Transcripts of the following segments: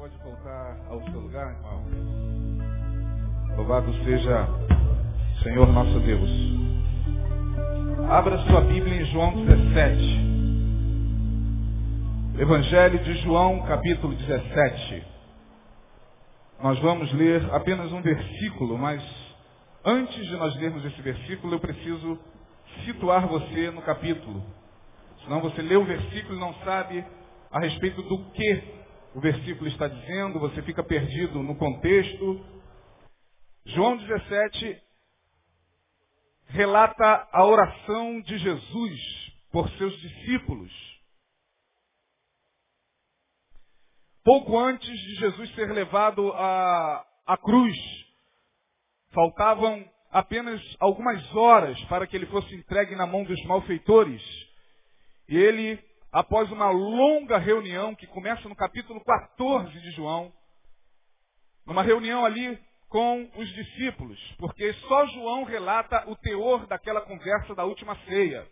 pode voltar ao seu lugar, irmão. Louvado seja Senhor nosso Deus. Abra sua Bíblia em João 17. Evangelho de João, capítulo 17. Nós vamos ler apenas um versículo, mas antes de nós lermos esse versículo, eu preciso situar você no capítulo. Senão você lê o versículo e não sabe a respeito do que o versículo está dizendo, você fica perdido no contexto. João 17 relata a oração de Jesus por seus discípulos. Pouco antes de Jesus ser levado à, à cruz, faltavam apenas algumas horas para que ele fosse entregue na mão dos malfeitores. E ele após uma longa reunião que começa no capítulo 14 de João, numa reunião ali com os discípulos, porque só João relata o teor daquela conversa da última ceia.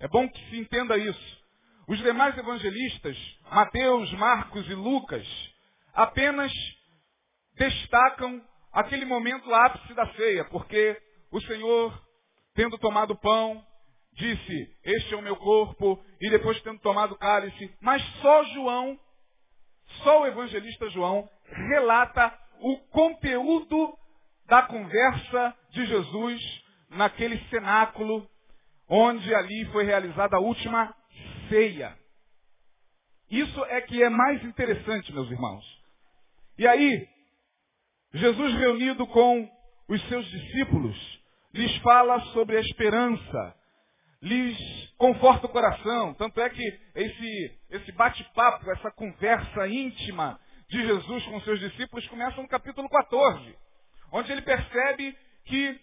É bom que se entenda isso. Os demais evangelistas, Mateus, Marcos e Lucas, apenas destacam aquele momento ápice da ceia, porque o Senhor, tendo tomado pão, disse, este é o meu corpo, e depois tendo tomado o cálice. Mas só João, só o evangelista João, relata o conteúdo da conversa de Jesus naquele cenáculo, onde ali foi realizada a última ceia. Isso é que é mais interessante, meus irmãos. E aí, Jesus reunido com os seus discípulos, lhes fala sobre a esperança, lhes conforta o coração. Tanto é que esse, esse bate-papo, essa conversa íntima de Jesus com seus discípulos começa no capítulo 14, onde ele percebe que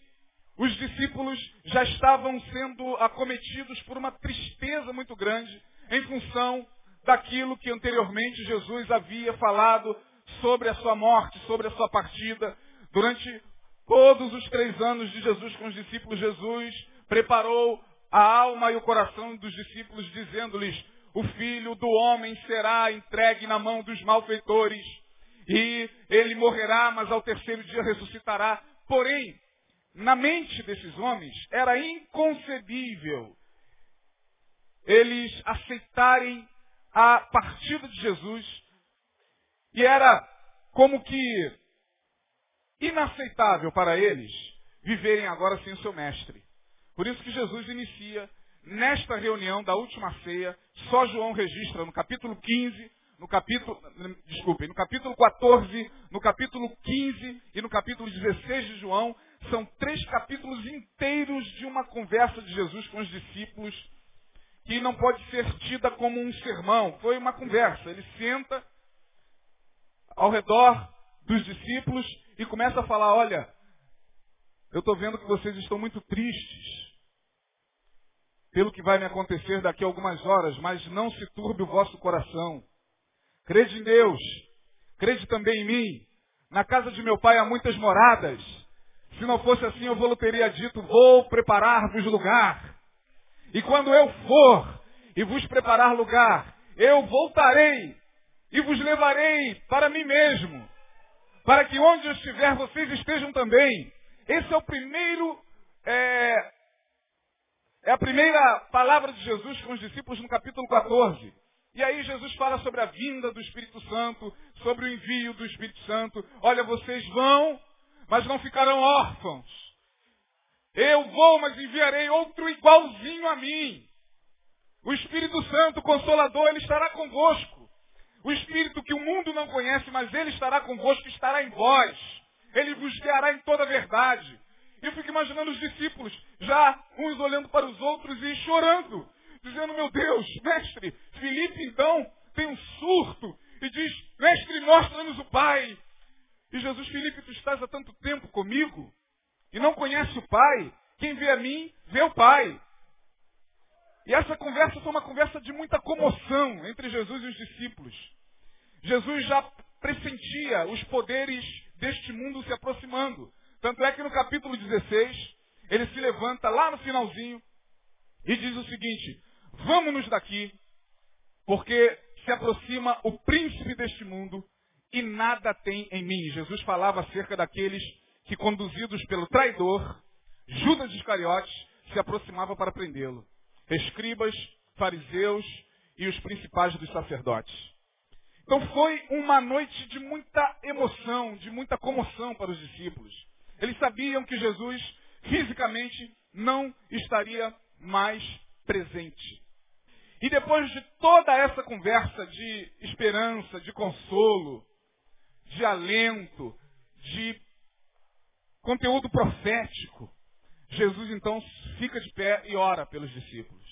os discípulos já estavam sendo acometidos por uma tristeza muito grande em função daquilo que anteriormente Jesus havia falado sobre a sua morte, sobre a sua partida. Durante todos os três anos de Jesus com os discípulos, Jesus preparou a alma e o coração dos discípulos, dizendo-lhes, o filho do homem será entregue na mão dos malfeitores, e ele morrerá, mas ao terceiro dia ressuscitará. Porém, na mente desses homens era inconcebível eles aceitarem a partida de Jesus, e era como que inaceitável para eles viverem agora sem o seu mestre. Por isso que Jesus inicia nesta reunião da última ceia, só João registra no capítulo 15, no capítulo, desculpem, no capítulo 14, no capítulo 15 e no capítulo 16 de João, são três capítulos inteiros de uma conversa de Jesus com os discípulos, que não pode ser tida como um sermão, foi uma conversa. Ele senta ao redor dos discípulos e começa a falar, olha, eu estou vendo que vocês estão muito tristes pelo que vai me acontecer daqui a algumas horas, mas não se turbe o vosso coração. Crede em Deus, crede também em mim. Na casa de meu pai há muitas moradas. Se não fosse assim, eu vou teria dito, vou preparar-vos lugar. E quando eu for e vos preparar lugar, eu voltarei e vos levarei para mim mesmo, para que onde eu estiver, vocês estejam também. Esse é o primeiro é, é a primeira palavra de Jesus com os discípulos no capítulo 14. E aí Jesus fala sobre a vinda do Espírito Santo, sobre o envio do Espírito Santo. Olha, vocês vão, mas não ficarão órfãos. Eu vou, mas enviarei outro igualzinho a mim. O Espírito Santo, Consolador, ele estará convosco. O Espírito que o mundo não conhece, mas ele estará convosco, estará em vós. Ele vos guiará em toda a verdade. E eu fico imaginando os discípulos, já uns olhando para os outros e chorando, dizendo, meu Deus, mestre, Felipe então tem um surto e diz, mestre, mostra-nos o Pai. E Jesus, Felipe, tu estás há tanto tempo comigo e não conhece o Pai. Quem vê a mim, vê o Pai. E essa conversa foi uma conversa de muita comoção entre Jesus e os discípulos. Jesus já pressentia os poderes deste mundo se aproximando. Tanto é que no capítulo 16, ele se levanta lá no finalzinho e diz o seguinte: Vamos-nos daqui, porque se aproxima o príncipe deste mundo e nada tem em mim. Jesus falava acerca daqueles que, conduzidos pelo traidor, Judas Iscariotes, se aproximava para prendê-lo. Escribas, fariseus e os principais dos sacerdotes. Então foi uma noite de muita emoção, de muita comoção para os discípulos. Eles sabiam que Jesus fisicamente não estaria mais presente. E depois de toda essa conversa de esperança, de consolo, de alento, de conteúdo profético, Jesus então fica de pé e ora pelos discípulos.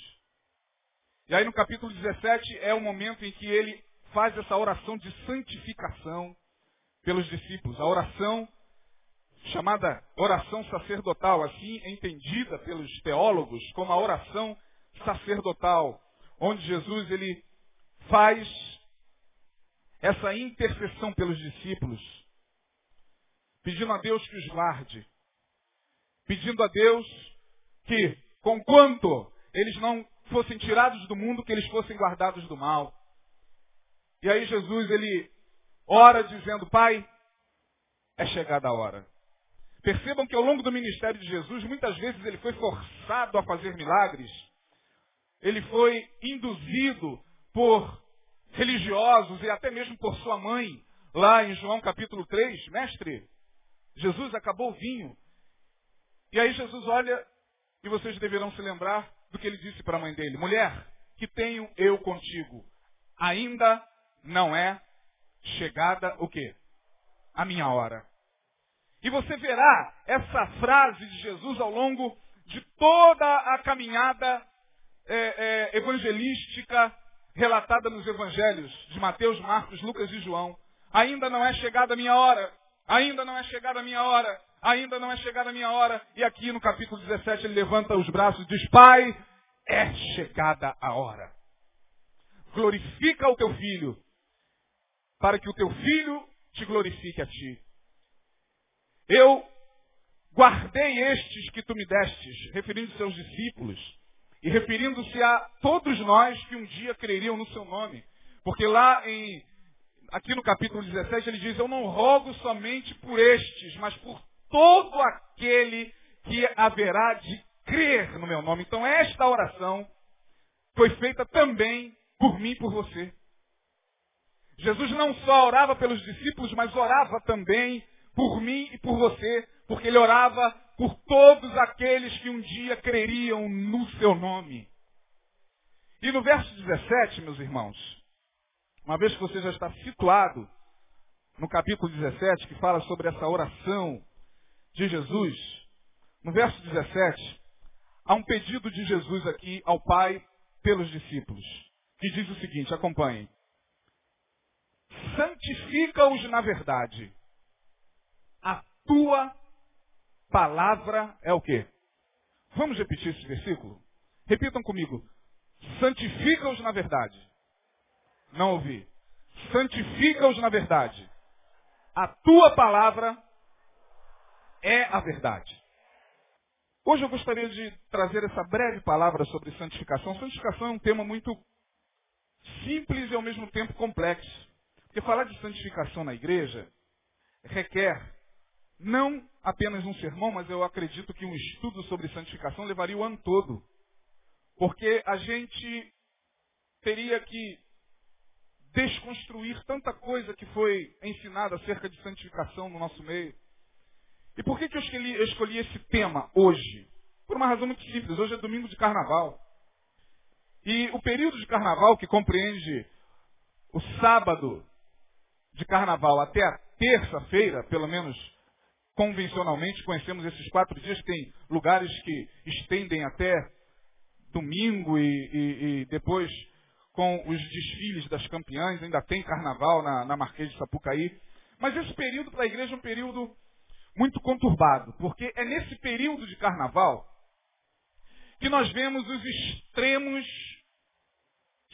E aí no capítulo 17 é o momento em que ele faz essa oração de santificação pelos discípulos. A oração chamada oração sacerdotal, assim entendida pelos teólogos como a oração sacerdotal, onde Jesus ele faz essa intercessão pelos discípulos, pedindo a Deus que os guarde, pedindo a Deus que, conquanto eles não fossem tirados do mundo, que eles fossem guardados do mal. E aí Jesus, ele ora dizendo, Pai, é chegada a hora. Percebam que ao longo do ministério de Jesus, muitas vezes ele foi forçado a fazer milagres. Ele foi induzido por religiosos e até mesmo por sua mãe, lá em João capítulo 3, mestre, Jesus acabou o vinho. E aí Jesus olha, e vocês deverão se lembrar do que ele disse para a mãe dele: Mulher, que tenho eu contigo? Ainda não é chegada o quê? A minha hora. E você verá essa frase de Jesus ao longo de toda a caminhada é, é, evangelística relatada nos evangelhos de Mateus, Marcos, Lucas e João. Ainda não é chegada a minha hora. Ainda não é chegada a minha hora ainda não é chegada a minha hora. E aqui no capítulo 17 ele levanta os braços e diz, Pai, é chegada a hora. Glorifica o teu filho, para que o teu filho te glorifique a ti. Eu guardei estes que tu me destes, referindo-se aos discípulos, e referindo-se a todos nós que um dia creriam no seu nome. Porque lá em, aqui no capítulo 17 ele diz, eu não rogo somente por estes, mas por todo aquele que haverá de crer no meu nome. Então esta oração foi feita também por mim e por você. Jesus não só orava pelos discípulos, mas orava também por mim e por você, porque ele orava por todos aqueles que um dia creriam no seu nome. E no verso 17, meus irmãos, uma vez que você já está situado no capítulo 17, que fala sobre essa oração de Jesus, no verso 17, há um pedido de Jesus aqui ao Pai pelos discípulos, que diz o seguinte, acompanhem. Santifica-os na verdade. Tua palavra é o quê? Vamos repetir esse versículo? Repitam comigo. Santifica-os na verdade. Não ouvi. Santifica-os na verdade. A tua palavra é a verdade. Hoje eu gostaria de trazer essa breve palavra sobre santificação. Santificação é um tema muito simples e ao mesmo tempo complexo. Porque falar de santificação na igreja requer não apenas um sermão, mas eu acredito que um estudo sobre santificação levaria o ano todo. Porque a gente teria que desconstruir tanta coisa que foi ensinada acerca de santificação no nosso meio. E por que, que eu, escolhi, eu escolhi esse tema hoje? Por uma razão muito simples. Hoje é domingo de carnaval. E o período de carnaval, que compreende o sábado de carnaval até a terça-feira, pelo menos convencionalmente, conhecemos esses quatro dias, tem lugares que estendem até domingo e, e, e depois com os desfiles das campeãs, ainda tem carnaval na, na Marquês de Sapucaí. Mas esse período para a igreja é um período muito conturbado, porque é nesse período de carnaval que nós vemos os extremos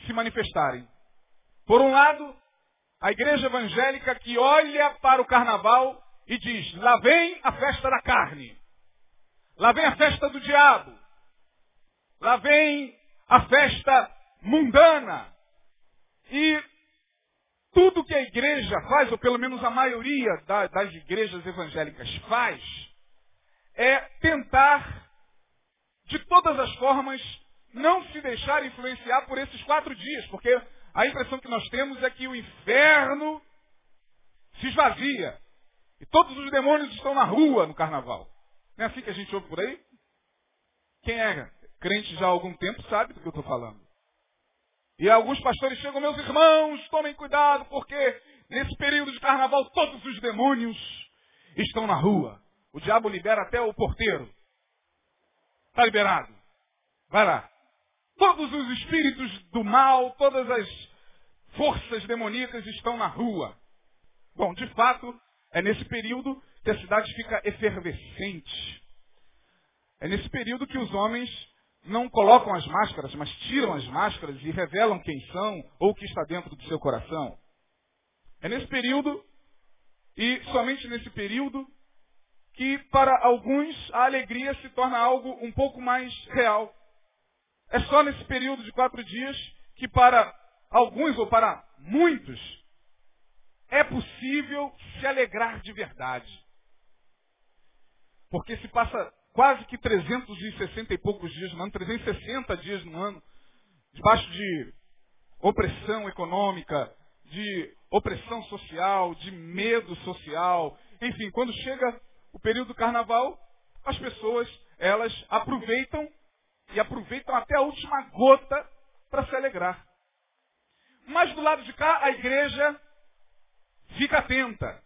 se manifestarem. Por um lado, a igreja evangélica que olha para o carnaval e diz: lá vem a festa da carne, lá vem a festa do diabo, lá vem a festa mundana. E tudo que a igreja faz, ou pelo menos a maioria das igrejas evangélicas faz, é tentar, de todas as formas, não se deixar influenciar por esses quatro dias, porque a impressão que nós temos é que o inferno se esvazia e todos os demônios estão na rua no carnaval. Não é assim que a gente ouve por aí? Quem é crente já há algum tempo sabe do que eu estou falando. E alguns pastores chegam, meus irmãos, tomem cuidado, porque nesse período de carnaval todos os demônios estão na rua. O diabo libera até o porteiro. Está liberado. Vai lá. Todos os espíritos do mal, todas as forças demoníacas estão na rua. Bom, de fato, é nesse período que a cidade fica efervescente. É nesse período que os homens não colocam as máscaras, mas tiram as máscaras e revelam quem são ou o que está dentro do seu coração. É nesse período, e somente nesse período, que para alguns a alegria se torna algo um pouco mais real. É só nesse período de quatro dias que para alguns ou para muitos é possível se alegrar de verdade. Porque se passa quase que 360 e poucos dias no ano, 360 dias no ano, debaixo de opressão econômica, de opressão social, de medo social. Enfim, quando chega o período do carnaval, as pessoas, elas aproveitam e aproveitam até a última gota para se alegrar. Mas do lado de cá, a igreja fica atenta.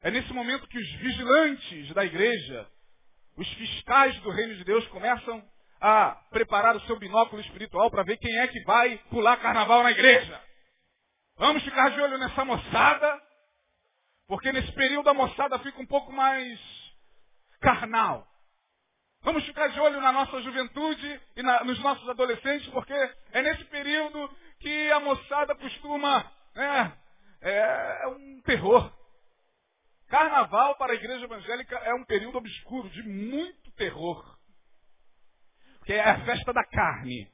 É nesse momento que os vigilantes da igreja, os fiscais do reino de Deus começam a preparar o seu binóculo espiritual para ver quem é que vai pular carnaval na igreja. Vamos ficar de olho nessa moçada, porque nesse período a moçada fica um pouco mais carnal. Vamos ficar de olho na nossa juventude e na, nos nossos adolescentes, porque é nesse período que a moçada costuma. Né, é, é um terror. Carnaval para a igreja evangélica é um período obscuro, de muito terror. Que é a festa da carne.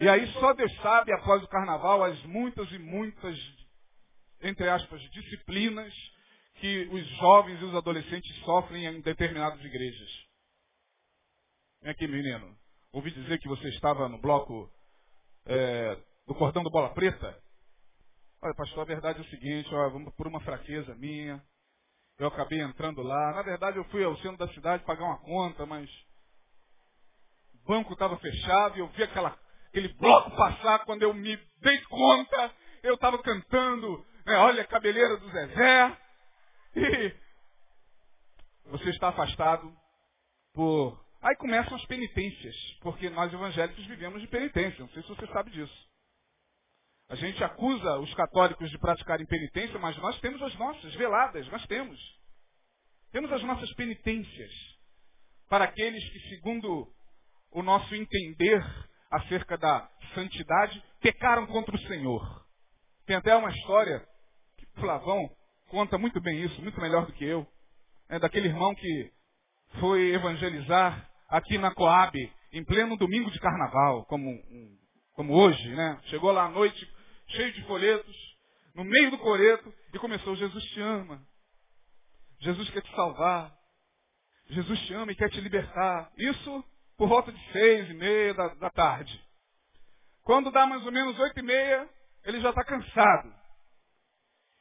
E aí só Deus sabe, após o carnaval, as muitas e muitas, entre aspas, disciplinas que os jovens e os adolescentes sofrem em determinadas igrejas. Vem aqui, menino. Ouvi dizer que você estava no bloco é, do cordão do Bola Preta. Olha, pastor, a verdade é o seguinte, ó, por uma fraqueza minha, eu acabei entrando lá. Na verdade, eu fui ao centro da cidade pagar uma conta, mas o banco estava fechado e eu vi aquela, aquele bloco passar. Quando eu me dei conta, eu estava cantando, né, olha a cabeleira do Zezé. E você está afastado por. Aí começam as penitências, porque nós evangélicos vivemos de penitência. Não sei se você sabe disso. A gente acusa os católicos de praticarem penitência, mas nós temos as nossas veladas, nós temos. Temos as nossas penitências para aqueles que, segundo o nosso entender acerca da santidade, pecaram contra o Senhor. Tem até uma história que Flavão conta muito bem isso, muito melhor do que eu. É daquele irmão que foi evangelizar aqui na Coab, em pleno domingo de carnaval, como, como hoje, né? Chegou lá à noite, cheio de folhetos, no meio do coreto, e começou, Jesus te ama. Jesus quer te salvar. Jesus te ama e quer te libertar. Isso por volta de seis e meia da, da tarde. Quando dá mais ou menos oito e meia, ele já está cansado.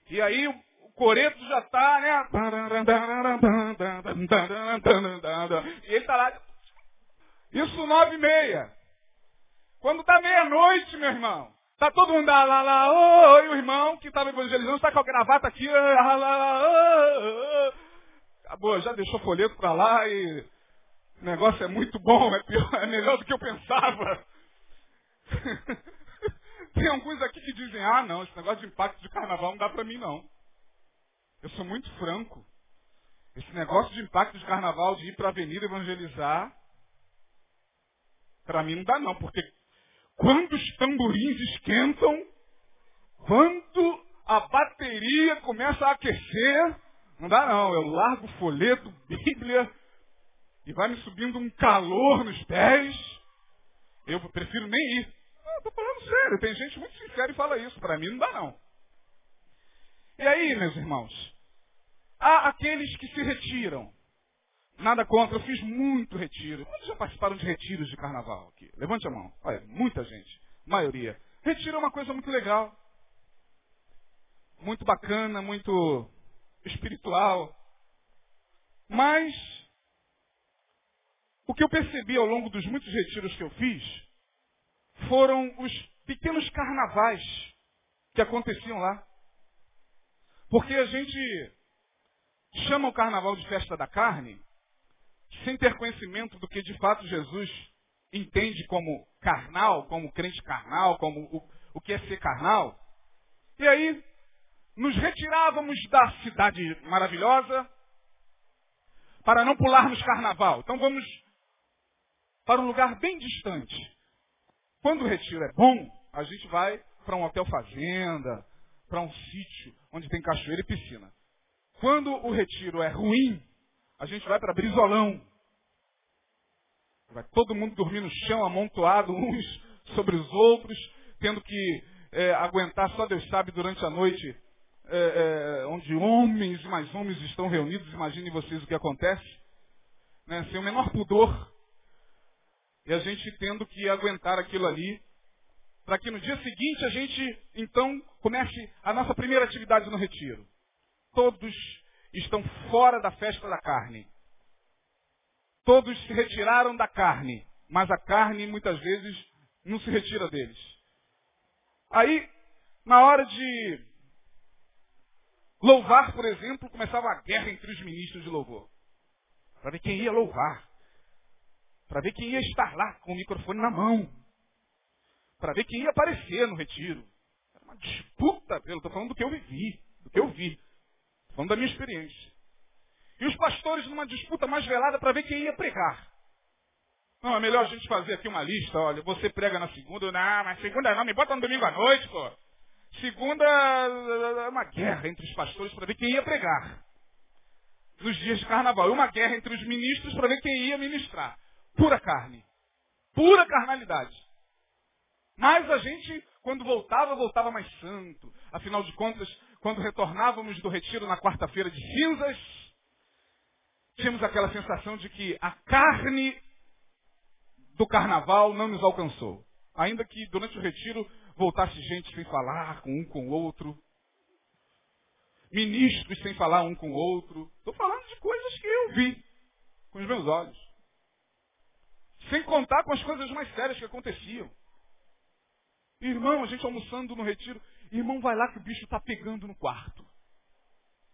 E aí o, coreto já está, né? E ele está lá. Isso nove e meia. Quando dá meia-noite, meu irmão, Tá todo mundo lá, lá, lá, oi, o irmão que estava evangelizando, está com a gravata aqui, lá, lá, lá, Acabou, já deixou folheto para lá e o negócio é muito bom, é, pior, é melhor do que eu pensava. Tem alguns aqui que dizem, ah não, esse negócio de impacto de carnaval não dá para mim não. Eu sou muito franco. Esse negócio de impacto de carnaval, de ir para a avenida evangelizar, para mim não dá não, porque quando os tamborins esquentam, quando a bateria começa a aquecer, não dá não, eu largo o folheto, Bíblia, e vai me subindo um calor nos pés. Eu prefiro nem ir. Estou falando sério, tem gente muito sincera e fala isso. Para mim não dá não. E aí, meus irmãos, há aqueles que se retiram. Nada contra, eu fiz muito retiro. Quantos já participaram de retiros de carnaval aqui? Levante a mão. Olha, muita gente. Maioria. Retiro é uma coisa muito legal. Muito bacana, muito espiritual. Mas o que eu percebi ao longo dos muitos retiros que eu fiz foram os pequenos carnavais que aconteciam lá. Porque a gente chama o carnaval de festa da carne sem ter conhecimento do que de fato Jesus entende como carnal, como crente carnal, como o, o que é ser carnal. E aí, nos retirávamos da cidade maravilhosa para não pularmos carnaval. Então vamos para um lugar bem distante. Quando o retiro é bom, a gente vai para um hotel fazenda, para um sítio onde tem cachoeira e piscina. Quando o retiro é ruim, a gente vai para Brizolão. Vai todo mundo dormir no chão, amontoado uns sobre os outros, tendo que é, aguentar, só Deus sabe, durante a noite, é, é, onde homens e mais homens estão reunidos. Imaginem vocês o que acontece. Né? Sem o menor pudor. E a gente tendo que aguentar aquilo ali, para que no dia seguinte a gente, então, comece a nossa primeira atividade no retiro. Todos estão fora da festa da carne. Todos se retiraram da carne, mas a carne muitas vezes não se retira deles. Aí, na hora de louvar, por exemplo, começava a guerra entre os ministros de louvor. Para ver quem ia louvar para ver quem ia estar lá com o microfone na mão, para ver quem ia aparecer no retiro. Era uma disputa, eu estou falando do que eu vivi, do que eu vi, falando da minha experiência. E os pastores numa disputa mais velada para ver quem ia pregar. Não, é melhor a gente fazer aqui uma lista, olha, você prega na segunda, não, mas segunda não, me bota no domingo à noite, pô. Segunda é uma guerra entre os pastores para ver quem ia pregar. Nos dias de carnaval. E uma guerra entre os ministros para ver quem ia ministrar. Pura carne. Pura carnalidade. Mas a gente, quando voltava, voltava mais santo. Afinal de contas, quando retornávamos do retiro na quarta-feira de cinzas, tínhamos aquela sensação de que a carne do carnaval não nos alcançou. Ainda que durante o retiro voltasse gente sem falar com um com o outro. Ministros sem falar um com o outro. Estou falando de coisas que eu vi com os meus olhos. Sem contar com as coisas mais sérias que aconteciam. Irmão, a gente almoçando no retiro. Irmão, vai lá que o bicho está pegando no quarto.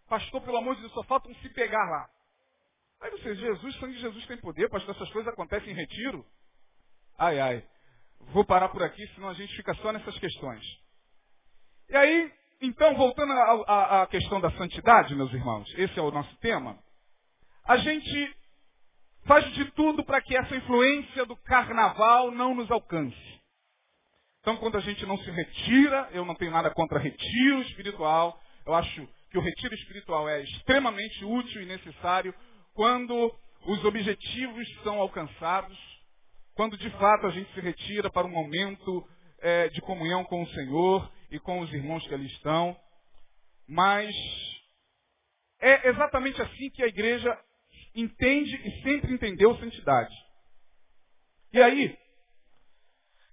Pastor, pelo amor de Deus, só falta um se pegar lá. Aí você, Jesus, sangue de Jesus tem poder, pastor, essas coisas acontecem em retiro. Ai, ai. Vou parar por aqui, senão a gente fica só nessas questões. E aí, então, voltando à questão da santidade, meus irmãos, esse é o nosso tema. A gente faz de tudo para que essa influência do carnaval não nos alcance. Então, quando a gente não se retira, eu não tenho nada contra retiro espiritual, eu acho que o retiro espiritual é extremamente útil e necessário quando os objetivos são alcançados, quando de fato a gente se retira para um momento é, de comunhão com o Senhor e com os irmãos que ali estão. Mas é exatamente assim que a igreja entende e sempre entendeu santidade. E aí,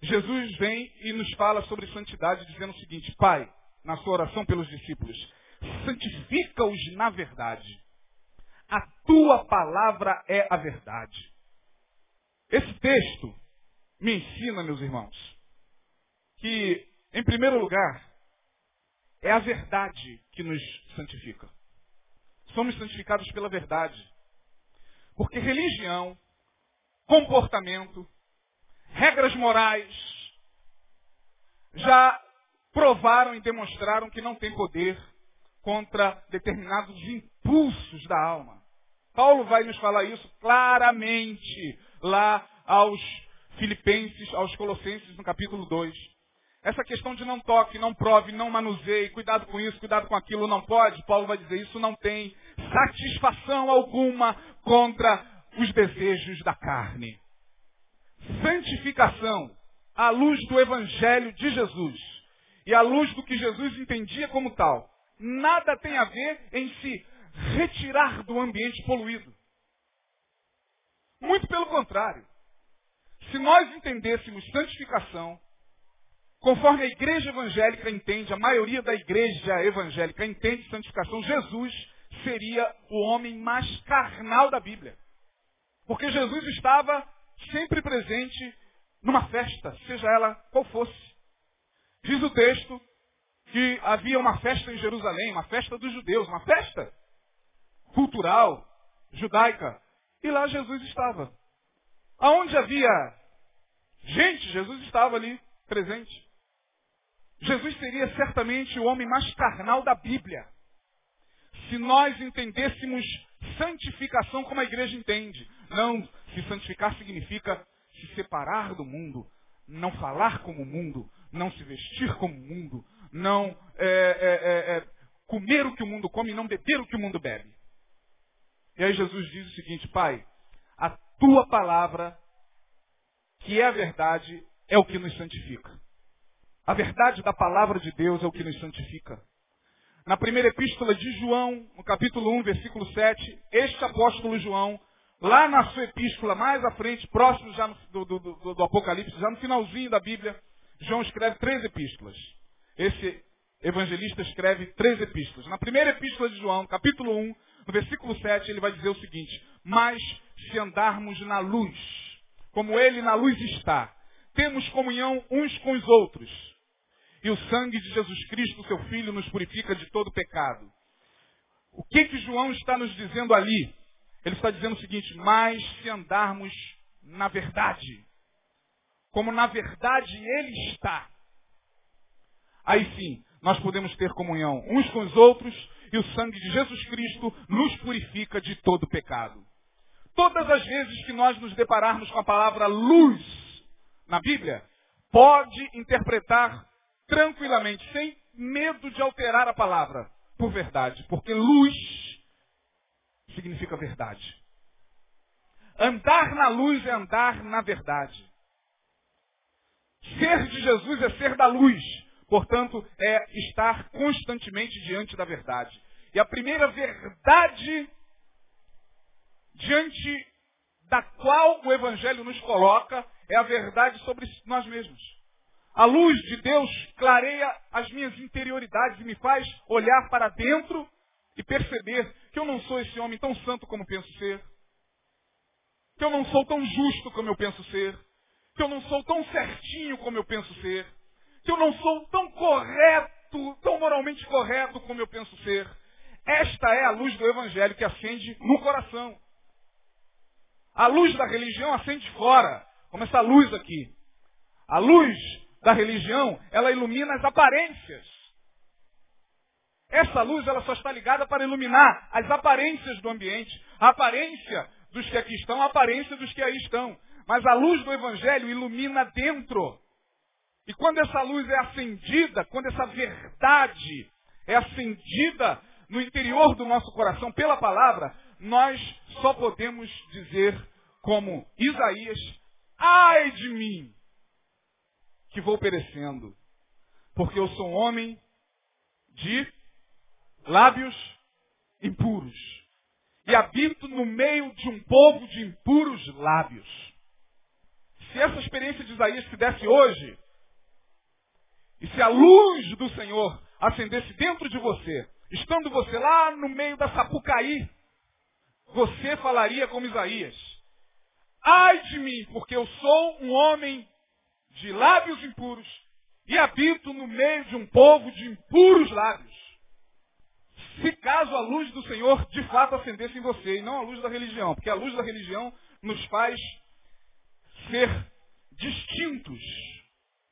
Jesus vem e nos fala sobre santidade, dizendo o seguinte: Pai, na sua oração pelos discípulos, santifica-os na verdade. A tua palavra é a verdade. Esse texto me ensina, meus irmãos, que, em primeiro lugar, é a verdade que nos santifica. Somos santificados pela verdade. Porque religião, comportamento, regras morais já provaram e demonstraram que não tem poder contra determinados impulsos da alma. Paulo vai nos falar isso claramente lá aos Filipenses, aos Colossenses, no capítulo 2. Essa questão de não toque, não prove, não manuseie, cuidado com isso, cuidado com aquilo, não pode, Paulo vai dizer, isso não tem satisfação alguma contra os desejos da carne. Santificação, à luz do Evangelho de Jesus e à luz do que Jesus entendia como tal, nada tem a ver em se retirar do ambiente poluído. Muito pelo contrário. Se nós entendêssemos santificação, conforme a igreja evangélica entende, a maioria da igreja evangélica entende santificação, Jesus seria o homem mais carnal da Bíblia. Porque Jesus estava sempre presente numa festa, seja ela qual fosse. Diz o texto que havia uma festa em Jerusalém, uma festa dos judeus, uma festa cultural, judaica. E lá Jesus estava. Aonde havia gente, Jesus estava ali presente. Jesus seria certamente o homem mais carnal da Bíblia. Se nós entendêssemos santificação como a igreja entende. Não, se santificar significa se separar do mundo, não falar como o mundo, não se vestir como o mundo, não é, é, é, é comer o que o mundo come e não beber o que o mundo bebe. E aí Jesus diz o seguinte, Pai, a tua palavra, que é a verdade, é o que nos santifica. A verdade da palavra de Deus é o que nos santifica. Na primeira epístola de João, no capítulo 1, versículo 7, este apóstolo João, lá na sua epístola, mais à frente, próximo já no, do, do, do, do Apocalipse, já no finalzinho da Bíblia, João escreve três epístolas. Esse evangelista escreve três epístolas. Na primeira epístola de João, capítulo 1, no versículo 7, ele vai dizer o seguinte: Mas se andarmos na luz, como ele na luz está, temos comunhão uns com os outros. E o sangue de Jesus Cristo, seu Filho, nos purifica de todo pecado. O que que João está nos dizendo ali? Ele está dizendo o seguinte: mas se andarmos na verdade, como na verdade ele está, aí sim nós podemos ter comunhão uns com os outros e o sangue de Jesus Cristo nos purifica de todo pecado. Todas as vezes que nós nos depararmos com a palavra luz na Bíblia, pode interpretar tranquilamente, sem medo de alterar a palavra por verdade, porque luz significa verdade. Andar na luz é andar na verdade. Ser de Jesus é ser da luz. Portanto, é estar constantemente diante da verdade. E a primeira verdade diante da qual o Evangelho nos coloca é a verdade sobre nós mesmos. A luz de Deus clareia as minhas interioridades e me faz olhar para dentro e perceber que eu não sou esse homem tão santo como penso ser, que eu não sou tão justo como eu penso ser, que eu não sou tão certinho como eu penso ser, que eu não sou tão correto, tão moralmente correto como eu penso ser. Esta é a luz do Evangelho que acende no coração. A luz da religião acende fora, como essa luz aqui. A luz da religião, ela ilumina as aparências. Essa luz, ela só está ligada para iluminar as aparências do ambiente, a aparência dos que aqui estão, a aparência dos que aí estão. Mas a luz do Evangelho ilumina dentro. E quando essa luz é acendida, quando essa verdade é acendida no interior do nosso coração pela palavra, nós só podemos dizer como Isaías, ai de mim, que vou perecendo, porque eu sou um homem de lábios impuros e habito no meio de um povo de impuros lábios. Se essa experiência de Isaías se desse hoje, e se a luz do Senhor acendesse dentro de você, estando você lá no meio da Sapucaí, você falaria como Isaías. Ai de mim, porque eu sou um homem de lábios impuros e habito no meio de um povo de impuros lábios. Se caso a luz do Senhor de fato acendesse em você, e não a luz da religião, porque a luz da religião nos faz ser distintos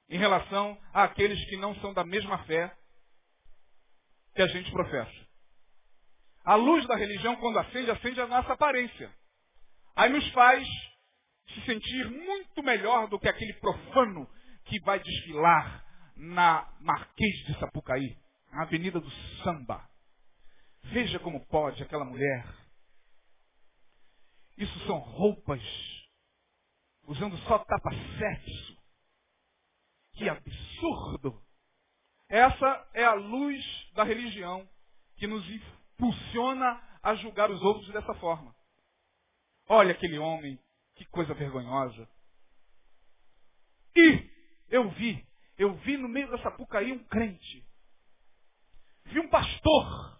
em relação àqueles que não são da mesma fé que a gente professa. A luz da religião, quando acende, acende a nossa aparência. Aí nos faz se sentir muito melhor do que aquele profano que vai desfilar na Marquês de Sapucaí, na Avenida do Samba. Veja como pode aquela mulher. Isso são roupas, usando só tapa-sexo, Que absurdo! Essa é a luz da religião que nos impulsiona a julgar os outros dessa forma. Olha aquele homem, que coisa vergonhosa. E eu vi, eu vi no meio dessa pucaí um crente. Vi um pastor.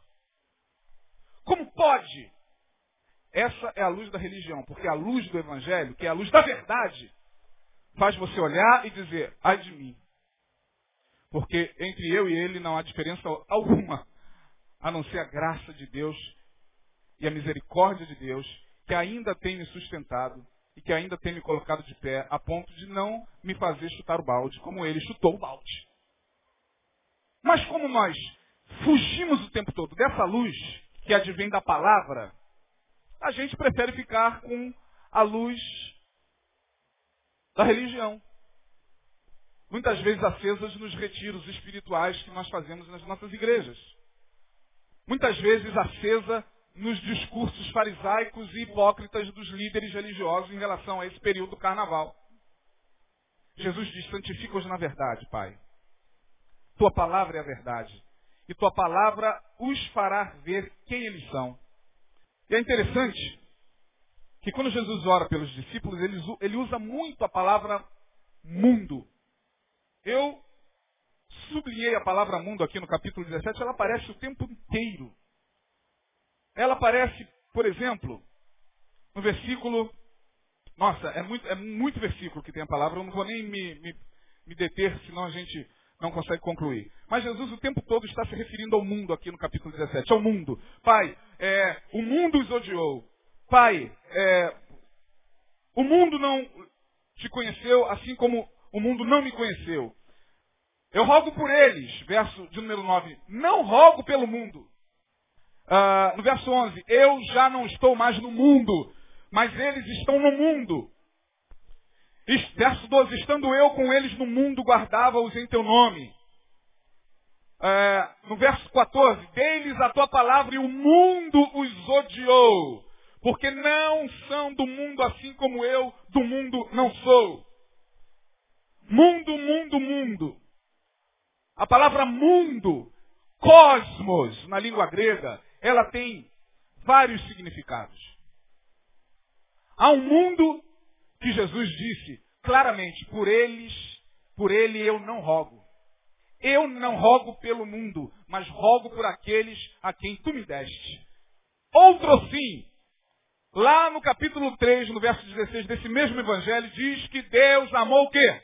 Como pode? Essa é a luz da religião, porque a luz do evangelho, que é a luz da verdade, faz você olhar e dizer, ai de mim. Porque entre eu e ele não há diferença alguma, a não ser a graça de Deus e a misericórdia de Deus, que ainda tem me sustentado e que ainda tem me colocado de pé, a ponto de não me fazer chutar o balde, como ele chutou o balde. Mas como nós fugimos o tempo todo dessa luz que advém da palavra, a gente prefere ficar com a luz da religião muitas vezes acesas nos retiros espirituais que nós fazemos nas nossas igrejas. Muitas vezes acesa nos discursos farisaicos e hipócritas dos líderes religiosos em relação a esse período do carnaval. Jesus diz, santifica-os na verdade, Pai. Tua palavra é a verdade. E tua palavra os fará ver quem eles são. E é interessante que quando Jesus ora pelos discípulos, ele, usa muito a palavra mundo. Eu sublinhei a palavra mundo aqui no capítulo 17, ela aparece o tempo inteiro. Ela aparece, por exemplo, no versículo. Nossa, é muito, é muito versículo que tem a palavra, eu não vou nem me, me, me deter, senão a gente não consegue concluir. Mas Jesus o tempo todo está se referindo ao mundo aqui no capítulo 17, ao mundo. Pai, é, o mundo os odiou. Pai, é, o mundo não te conheceu, assim como o mundo não me conheceu. Eu rogo por eles, verso de número 9. Não rogo pelo mundo. Uh, no verso 11, eu já não estou mais no mundo, mas eles estão no mundo. Verso 12, estando eu com eles no mundo, guardava-os em teu nome. Uh, no verso 14, dei-lhes a tua palavra e o mundo os odiou, porque não são do mundo assim como eu do mundo não sou. Mundo, mundo, mundo. A palavra mundo, cosmos, na língua grega, ela tem vários significados. Há um mundo que Jesus disse claramente, por eles, por ele eu não rogo. Eu não rogo pelo mundo, mas rogo por aqueles a quem tu me deste. Outro sim, lá no capítulo 3, no verso 16 desse mesmo evangelho, diz que Deus amou o quê?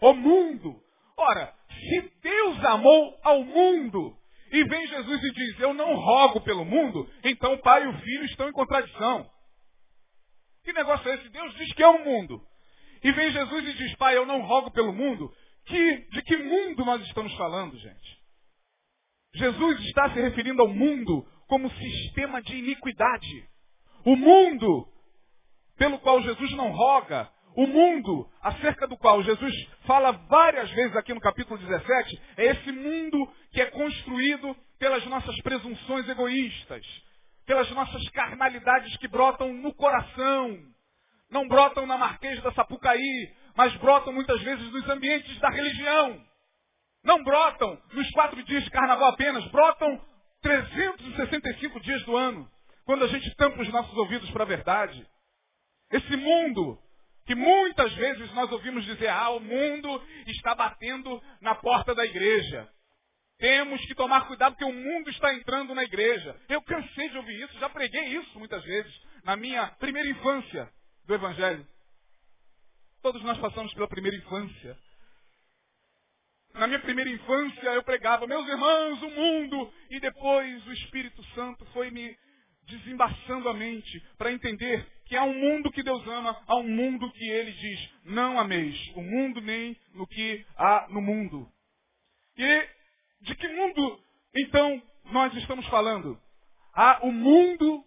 o mundo. Ora, se Deus amou ao mundo, e vem Jesus e diz, eu não rogo pelo mundo, então o pai e o filho estão em contradição. Que negócio é esse? Deus diz que é o mundo. E vem Jesus e diz, pai, eu não rogo pelo mundo. Que, de que mundo nós estamos falando, gente? Jesus está se referindo ao mundo como sistema de iniquidade. O mundo pelo qual Jesus não roga o mundo acerca do qual Jesus fala várias vezes aqui no capítulo 17 é esse mundo que é construído pelas nossas presunções egoístas, pelas nossas carnalidades que brotam no coração, não brotam na Marquês da Sapucaí, mas brotam muitas vezes nos ambientes da religião. Não brotam nos quatro dias de carnaval apenas, brotam 365 dias do ano, quando a gente tampa os nossos ouvidos para a verdade. Esse mundo que muitas vezes nós ouvimos dizer, ah, o mundo está batendo na porta da igreja. Temos que tomar cuidado porque o mundo está entrando na igreja. Eu cansei de ouvir isso, já preguei isso muitas vezes na minha primeira infância do Evangelho. Todos nós passamos pela primeira infância. Na minha primeira infância eu pregava, meus irmãos, o mundo, e depois o Espírito Santo foi me desembaçando a mente para entender que há um mundo que Deus ama, há um mundo que ele diz, não ameis o mundo nem no que há no mundo. E de que mundo, então, nós estamos falando? Há o mundo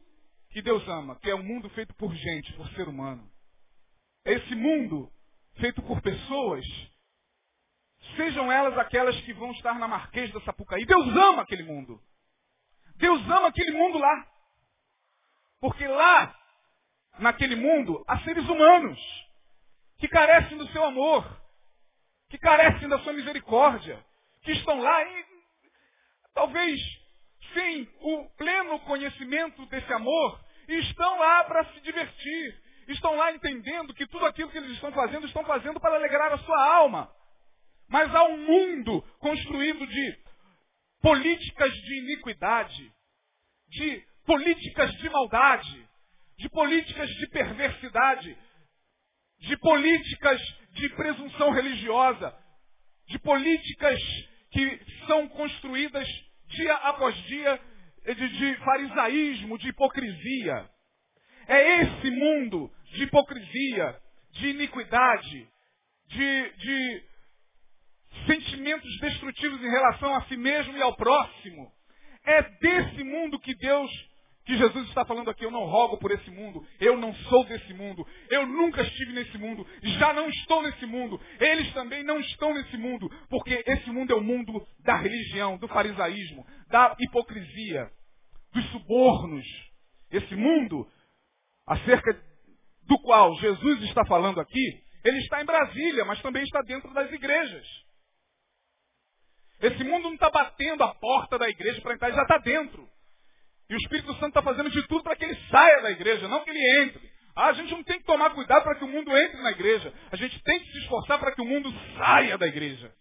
que Deus ama, que é um mundo feito por gente, por ser humano. Esse mundo feito por pessoas, sejam elas aquelas que vão estar na Marquês da Sapucaí. Deus ama aquele mundo. Deus ama aquele mundo lá. Porque lá, naquele mundo, há seres humanos que carecem do seu amor, que carecem da sua misericórdia, que estão lá e talvez sem o pleno conhecimento desse amor, estão lá para se divertir, estão lá entendendo que tudo aquilo que eles estão fazendo, estão fazendo para alegrar a sua alma. Mas há um mundo construído de políticas de iniquidade, de políticas de maldade, de políticas de perversidade, de políticas de presunção religiosa, de políticas que são construídas dia após dia de, de farisaísmo, de hipocrisia. É esse mundo de hipocrisia, de iniquidade, de, de sentimentos destrutivos em relação a si mesmo e ao próximo. É desse mundo que Deus, que Jesus está falando aqui, eu não rogo por esse mundo, eu não sou desse mundo, eu nunca estive nesse mundo, já não estou nesse mundo, eles também não estão nesse mundo, porque esse mundo é o mundo da religião, do farisaísmo, da hipocrisia, dos subornos. Esse mundo, acerca do qual Jesus está falando aqui, ele está em Brasília, mas também está dentro das igrejas. Esse mundo não está batendo a porta da igreja para entrar, ele já está dentro. E o Espírito Santo está fazendo de tudo para que ele saia da igreja, não que ele entre. Ah, a gente não tem que tomar cuidado para que o mundo entre na igreja. A gente tem que se esforçar para que o mundo saia da igreja.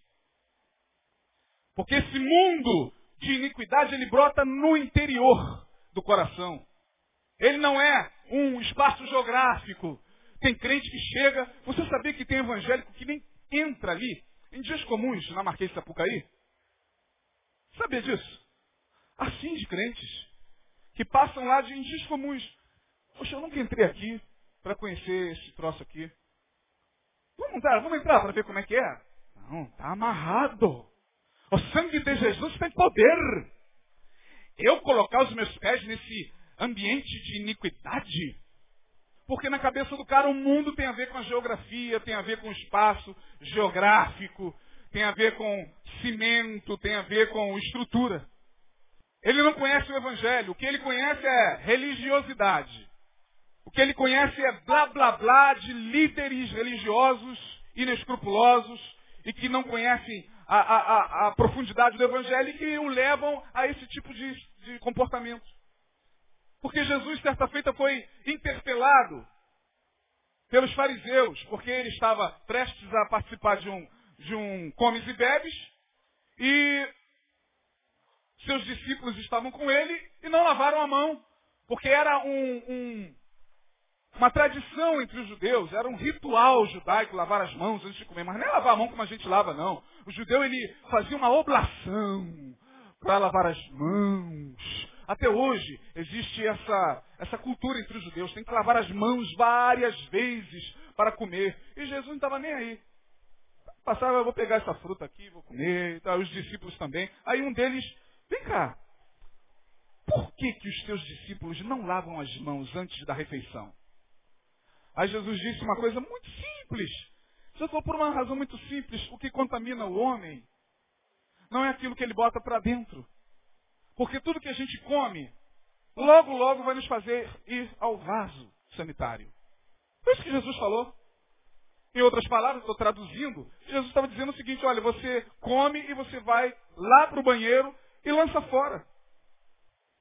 Porque esse mundo de iniquidade, ele brota no interior do coração. Ele não é um espaço geográfico. Tem crente que chega. Você sabia que tem evangélico que nem entra ali, em dias comuns, na Marquês de Sapucaí? Sabia disso? Assim de crentes. Que passam lá de dias comuns. Poxa, eu nunca entrei aqui para conhecer esse troço aqui. Vamos entrar, vamos entrar para ver como é que é. Não, está amarrado. O sangue de Jesus tem poder. Eu colocar os meus pés nesse ambiente de iniquidade. Porque na cabeça do cara o mundo tem a ver com a geografia, tem a ver com o espaço geográfico, tem a ver com cimento, tem a ver com estrutura. Ele não conhece o Evangelho. O que ele conhece é religiosidade. O que ele conhece é blá blá blá de líderes religiosos inescrupulosos e que não conhecem a, a, a, a profundidade do Evangelho e que o levam a esse tipo de, de comportamento. Porque Jesus, certa feita, foi interpelado pelos fariseus, porque ele estava prestes a participar de um, de um comes e bebes, e seus discípulos estavam com ele e não lavaram a mão, porque era um, um, uma tradição entre os judeus, era um ritual judaico lavar as mãos antes de comer, mas nem lavar a mão como a gente lava, não. O judeu ele fazia uma oblação para lavar as mãos. Até hoje existe essa, essa cultura entre os judeus, tem que lavar as mãos várias vezes para comer. E Jesus não estava nem aí. Passava, eu vou pegar essa fruta aqui, vou comer, tá, os discípulos também. Aí um deles, vem cá, por que, que os teus discípulos não lavam as mãos antes da refeição? Aí Jesus disse uma coisa muito simples. Jesus falou por uma razão muito simples. O que contamina o homem não é aquilo que ele bota para dentro. Porque tudo que a gente come, logo, logo vai nos fazer ir ao vaso sanitário. Foi isso que Jesus falou. Em outras palavras, estou traduzindo, Jesus estava dizendo o seguinte, olha, você come e você vai lá para o banheiro e lança fora.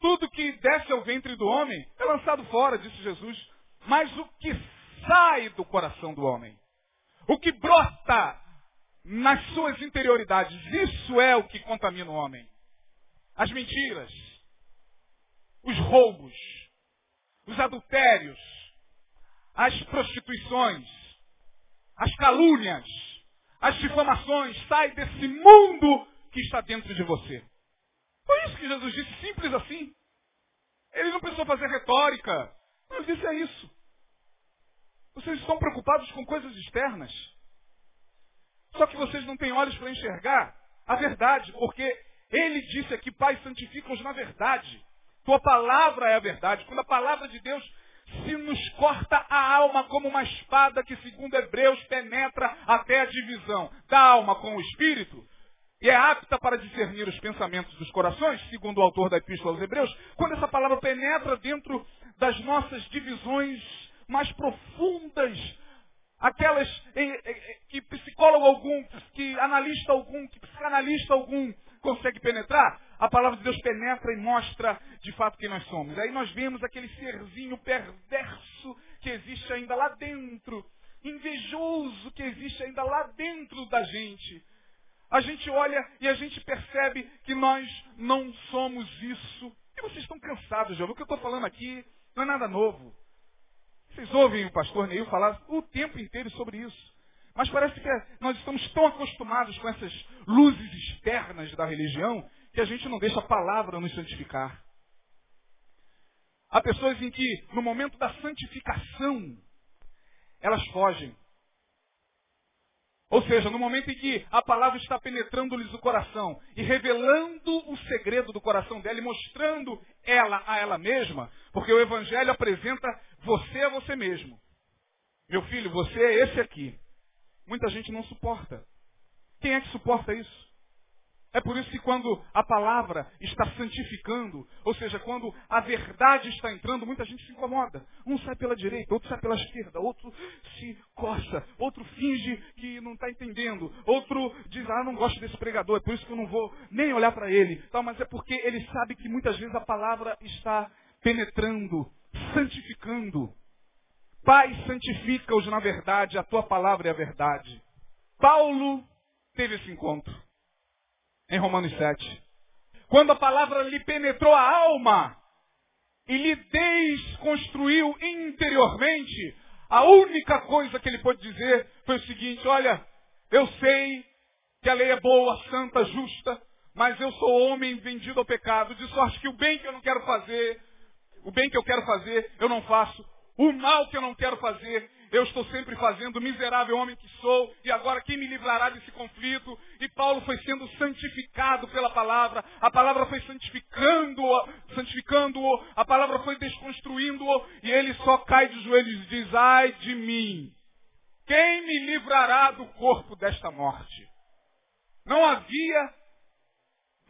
Tudo que desce ao ventre do homem é lançado fora, disse Jesus. Mas o que sai do coração do homem, o que brota nas suas interioridades, isso é o que contamina o homem. As mentiras, os roubos, os adultérios, as prostituições, as calúnias, as difamações, sai desse mundo que está dentro de você. Foi isso que Jesus disse, simples assim. Ele não precisou fazer retórica. Ele disse é isso. Vocês estão preocupados com coisas externas. Só que vocês não têm olhos para enxergar a verdade, porque ele disse aqui, Pai, santifica-os na verdade. Tua palavra é a verdade. Quando a palavra de Deus se nos corta a alma como uma espada que, segundo Hebreus, penetra até a divisão da alma com o espírito, e é apta para discernir os pensamentos dos corações, segundo o autor da Epístola aos Hebreus, quando essa palavra penetra dentro das nossas divisões mais profundas aquelas que psicólogo algum, que analista algum, que psicanalista algum consegue penetrar, a palavra de Deus penetra e mostra de fato quem nós somos. Aí nós vemos aquele serzinho perverso que existe ainda lá dentro, invejoso que existe ainda lá dentro da gente. A gente olha e a gente percebe que nós não somos isso. E vocês estão cansados, já. O que eu estou falando aqui não é nada novo. Vocês ouvem o pastor Neil falar o tempo inteiro sobre isso. Mas parece que nós estamos tão acostumados com essas luzes externas da religião que a gente não deixa a palavra nos santificar. Há pessoas em que, no momento da santificação, elas fogem. Ou seja, no momento em que a palavra está penetrando-lhes o coração e revelando o segredo do coração dela e mostrando ela a ela mesma, porque o Evangelho apresenta você a você mesmo. Meu filho, você é esse aqui. Muita gente não suporta. Quem é que suporta isso? É por isso que quando a palavra está santificando, ou seja, quando a verdade está entrando, muita gente se incomoda. Um sai pela direita, outro sai pela esquerda, outro se coça, outro finge que não está entendendo, outro diz, ah, não gosto desse pregador, é por isso que eu não vou nem olhar para ele. Tal, mas é porque ele sabe que muitas vezes a palavra está penetrando, santificando. Pai, santifica-os na verdade, a tua palavra é a verdade. Paulo teve esse encontro em Romanos 7. Quando a palavra lhe penetrou a alma e lhe desconstruiu interiormente, a única coisa que ele pôde dizer foi o seguinte: olha, eu sei que a lei é boa, santa, justa, mas eu sou homem vendido ao pecado, de sorte que o bem que eu não quero fazer, o bem que eu quero fazer, eu não faço. O mal que eu não quero fazer, eu estou sempre fazendo, miserável homem que sou, e agora quem me livrará desse conflito? E Paulo foi sendo santificado pela palavra, a palavra foi santificando-o, santificando-o, a palavra foi desconstruindo-o, e ele só cai de joelhos e diz, ai de mim, quem me livrará do corpo desta morte? Não havia,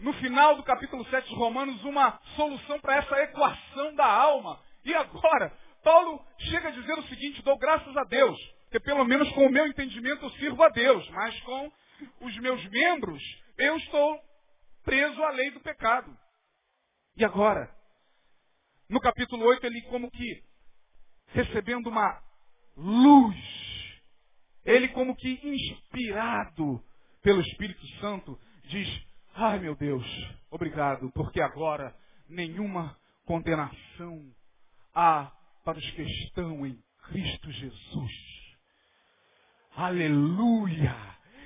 no final do capítulo 7 de Romanos, uma solução para essa equação da alma. E agora, Paulo chega a dizer o seguinte, dou graças a Deus, que pelo menos com o meu entendimento eu sirvo a Deus, mas com os meus membros eu estou preso à lei do pecado. E agora? No capítulo 8 ele como que recebendo uma luz, ele como que inspirado pelo Espírito Santo diz, ai meu Deus, obrigado, porque agora nenhuma condenação há para os que estão em Cristo Jesus. Aleluia!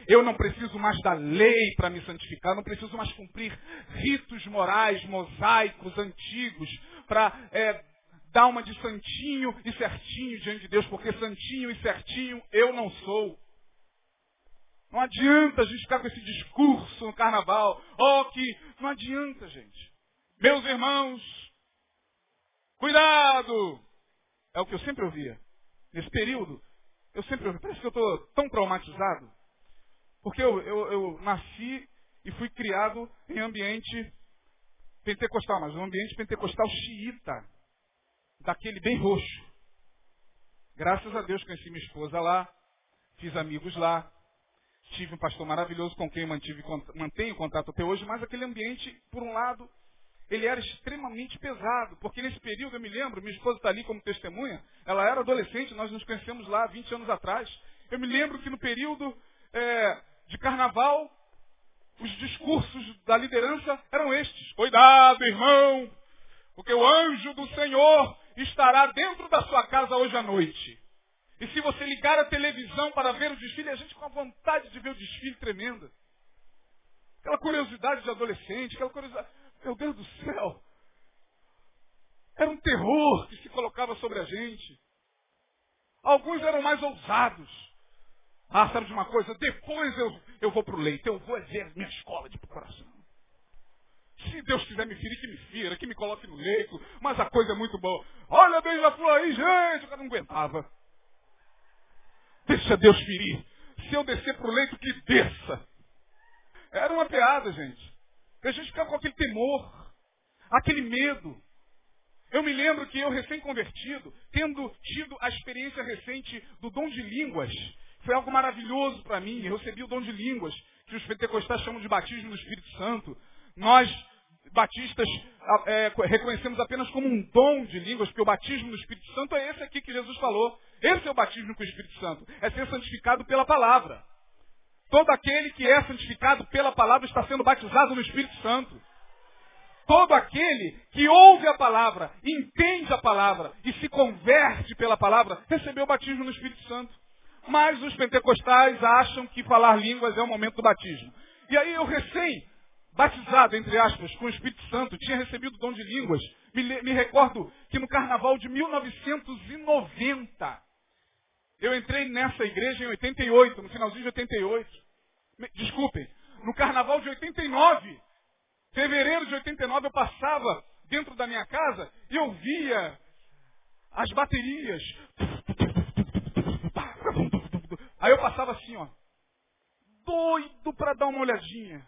Eu não preciso mais da lei para me santificar, não preciso mais cumprir ritos morais, mosaicos, antigos, para é, dar uma de santinho e certinho diante de Deus, porque santinho e certinho eu não sou. Não adianta a gente ficar com esse discurso no carnaval. Oh, que. Não adianta, gente. Meus irmãos, cuidado! É o que eu sempre ouvia. Nesse período, eu sempre ouvi. Parece que eu estou tão traumatizado. Porque eu, eu, eu nasci e fui criado em ambiente pentecostal, mas um ambiente pentecostal xiita. Daquele bem roxo. Graças a Deus conheci minha esposa lá, fiz amigos lá, tive um pastor maravilhoso com quem mantive, mantenho contato até hoje, mas aquele ambiente, por um lado, ele era extremamente pesado, porque nesse período, eu me lembro, minha esposa está ali como testemunha, ela era adolescente, nós nos conhecemos lá 20 anos atrás. Eu me lembro que no período é, de carnaval, os discursos da liderança eram estes. Cuidado, irmão, porque o anjo do Senhor estará dentro da sua casa hoje à noite. E se você ligar a televisão para ver o desfile, a gente com a vontade de ver o desfile tremenda. Aquela curiosidade de adolescente, aquela curiosidade. Meu Deus do céu! Era um terror que se colocava sobre a gente. Alguns eram mais ousados. Ah, sabe de uma coisa? Depois eu, eu vou para o leito, eu vou exercer minha escola de coração. Se Deus quiser me ferir, que me fira, que me coloque no leito, mas a coisa é muito boa. Olha bem já flor aí, gente, o cara não aguentava. Deixa Deus ferir. Se eu descer para o leito, que desça. Era uma piada, gente. E a gente ficava com aquele temor, aquele medo. Eu me lembro que eu, recém-convertido, tendo tido a experiência recente do dom de línguas, foi algo maravilhoso para mim. Eu recebi o dom de línguas, que os pentecostais chamam de batismo no Espírito Santo. Nós, batistas, é, reconhecemos apenas como um dom de línguas, porque o batismo no Espírito Santo é esse aqui que Jesus falou. Esse é o batismo com o Espírito Santo. É ser santificado pela palavra. Todo aquele que é santificado pela palavra está sendo batizado no Espírito Santo. Todo aquele que ouve a palavra, entende a palavra e se converte pela palavra, recebeu o batismo no Espírito Santo. Mas os pentecostais acham que falar línguas é o momento do batismo. E aí eu recém, batizado, entre aspas, com o Espírito Santo, tinha recebido o dom de línguas. Me, me recordo que no carnaval de 1990, eu entrei nessa igreja em 88, no finalzinho de 88. Desculpem, no carnaval de 89, fevereiro de 89, eu passava dentro da minha casa e eu via as baterias. Aí eu passava assim, ó, doido para dar uma olhadinha,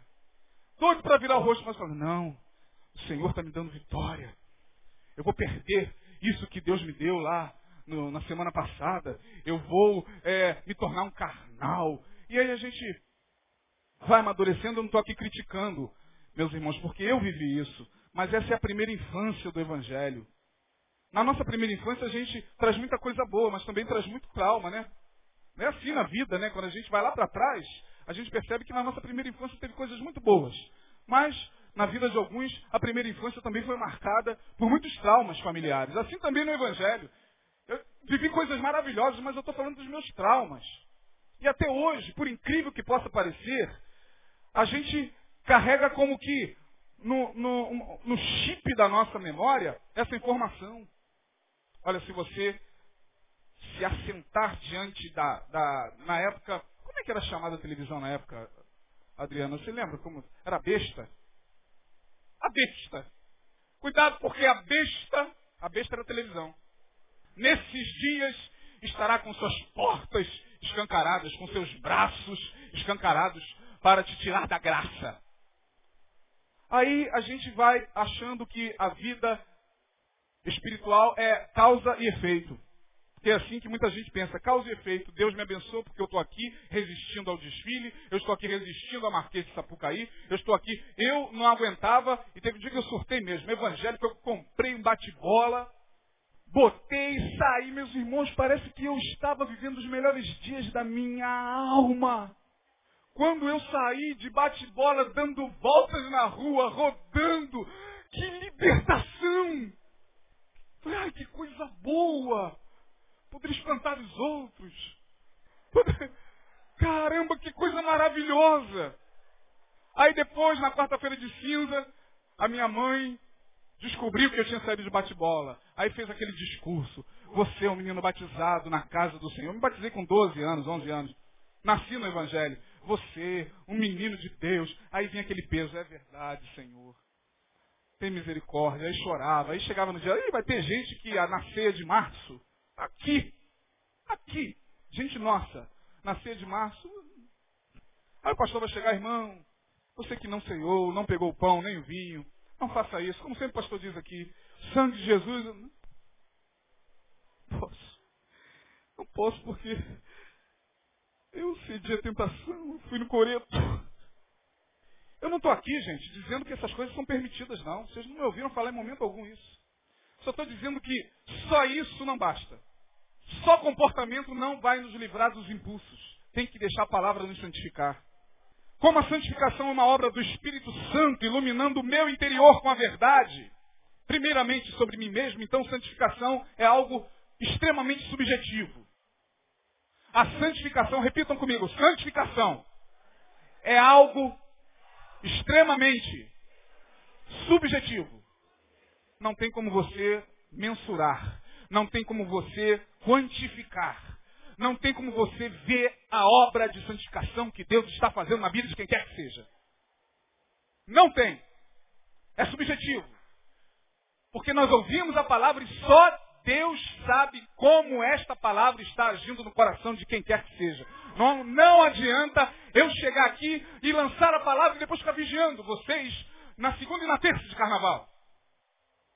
doido para virar o rosto, mas falando, não, o Senhor está me dando vitória. Eu vou perder isso que Deus me deu lá no, na semana passada. Eu vou é, me tornar um carnal. E aí a gente vai amadurecendo, eu não estou aqui criticando, meus irmãos, porque eu vivi isso. Mas essa é a primeira infância do Evangelho. Na nossa primeira infância a gente traz muita coisa boa, mas também traz muito trauma, né? Não é assim na vida, né? Quando a gente vai lá para trás, a gente percebe que na nossa primeira infância teve coisas muito boas. Mas, na vida de alguns, a primeira infância também foi marcada por muitos traumas familiares. Assim também no Evangelho. Vivi coisas maravilhosas, mas eu estou falando dos meus traumas. E até hoje, por incrível que possa parecer, a gente carrega como que no, no, no chip da nossa memória essa informação. Olha, se você se assentar diante da, da, Na época. Como é que era chamada a televisão na época, Adriana? Você lembra como? Era besta? A besta. Cuidado, porque a besta. A besta era a televisão. Nesses dias estará com suas portas escancaradas, com seus braços escancarados para te tirar da graça. Aí a gente vai achando que a vida espiritual é causa e efeito. Porque é assim que muita gente pensa, causa e efeito. Deus me abençoou porque eu estou aqui resistindo ao desfile, eu estou aqui resistindo à Marquês de Sapucaí, eu estou aqui, eu não aguentava, e teve um dia que eu surtei mesmo, evangélico, eu comprei um bate-bola, botei, saí, meus irmãos, parece que eu estava vivendo os melhores dias da minha alma. Quando eu saí de bate-bola, dando voltas na rua, rodando, que libertação! Ai, que coisa boa! Poderia espantar os outros. Caramba, que coisa maravilhosa! Aí depois, na quarta-feira de cinza, a minha mãe descobriu que eu tinha saído de bate-bola. Aí fez aquele discurso. Você é um menino batizado na casa do Senhor. Eu me batizei com 12 anos, 11 anos. Nasci no Evangelho. Você, um menino de Deus. Aí vinha aquele peso, é verdade, Senhor. Tem misericórdia. Aí chorava. Aí chegava no dia, Ih, vai ter gente que na ceia de março, aqui, aqui, gente nossa, na ceia de março. Aí o pastor vai chegar, irmão, você que não ceiou, não pegou o pão, nem o vinho, não faça isso. Como sempre o pastor diz aqui, sangue de Jesus. Não posso. Não posso porque eu cedi a tentação, fui no coreto. Eu não estou aqui, gente, dizendo que essas coisas são permitidas, não. Vocês não me ouviram falar em momento algum isso. Só estou dizendo que só isso não basta. Só comportamento não vai nos livrar dos impulsos. Tem que deixar a palavra nos santificar. Como a santificação é uma obra do Espírito Santo, iluminando o meu interior com a verdade, primeiramente sobre mim mesmo, então santificação é algo extremamente subjetivo. A santificação, repitam comigo, santificação é algo extremamente subjetivo. Não tem como você mensurar, não tem como você quantificar, não tem como você ver a obra de santificação que Deus está fazendo na vida de quem quer que seja. Não tem. É subjetivo. Porque nós ouvimos a palavra e só Deus sabe como esta palavra está agindo no coração de quem quer que seja. Não, não adianta eu chegar aqui e lançar a palavra e depois ficar vigiando vocês na segunda e na terça de carnaval.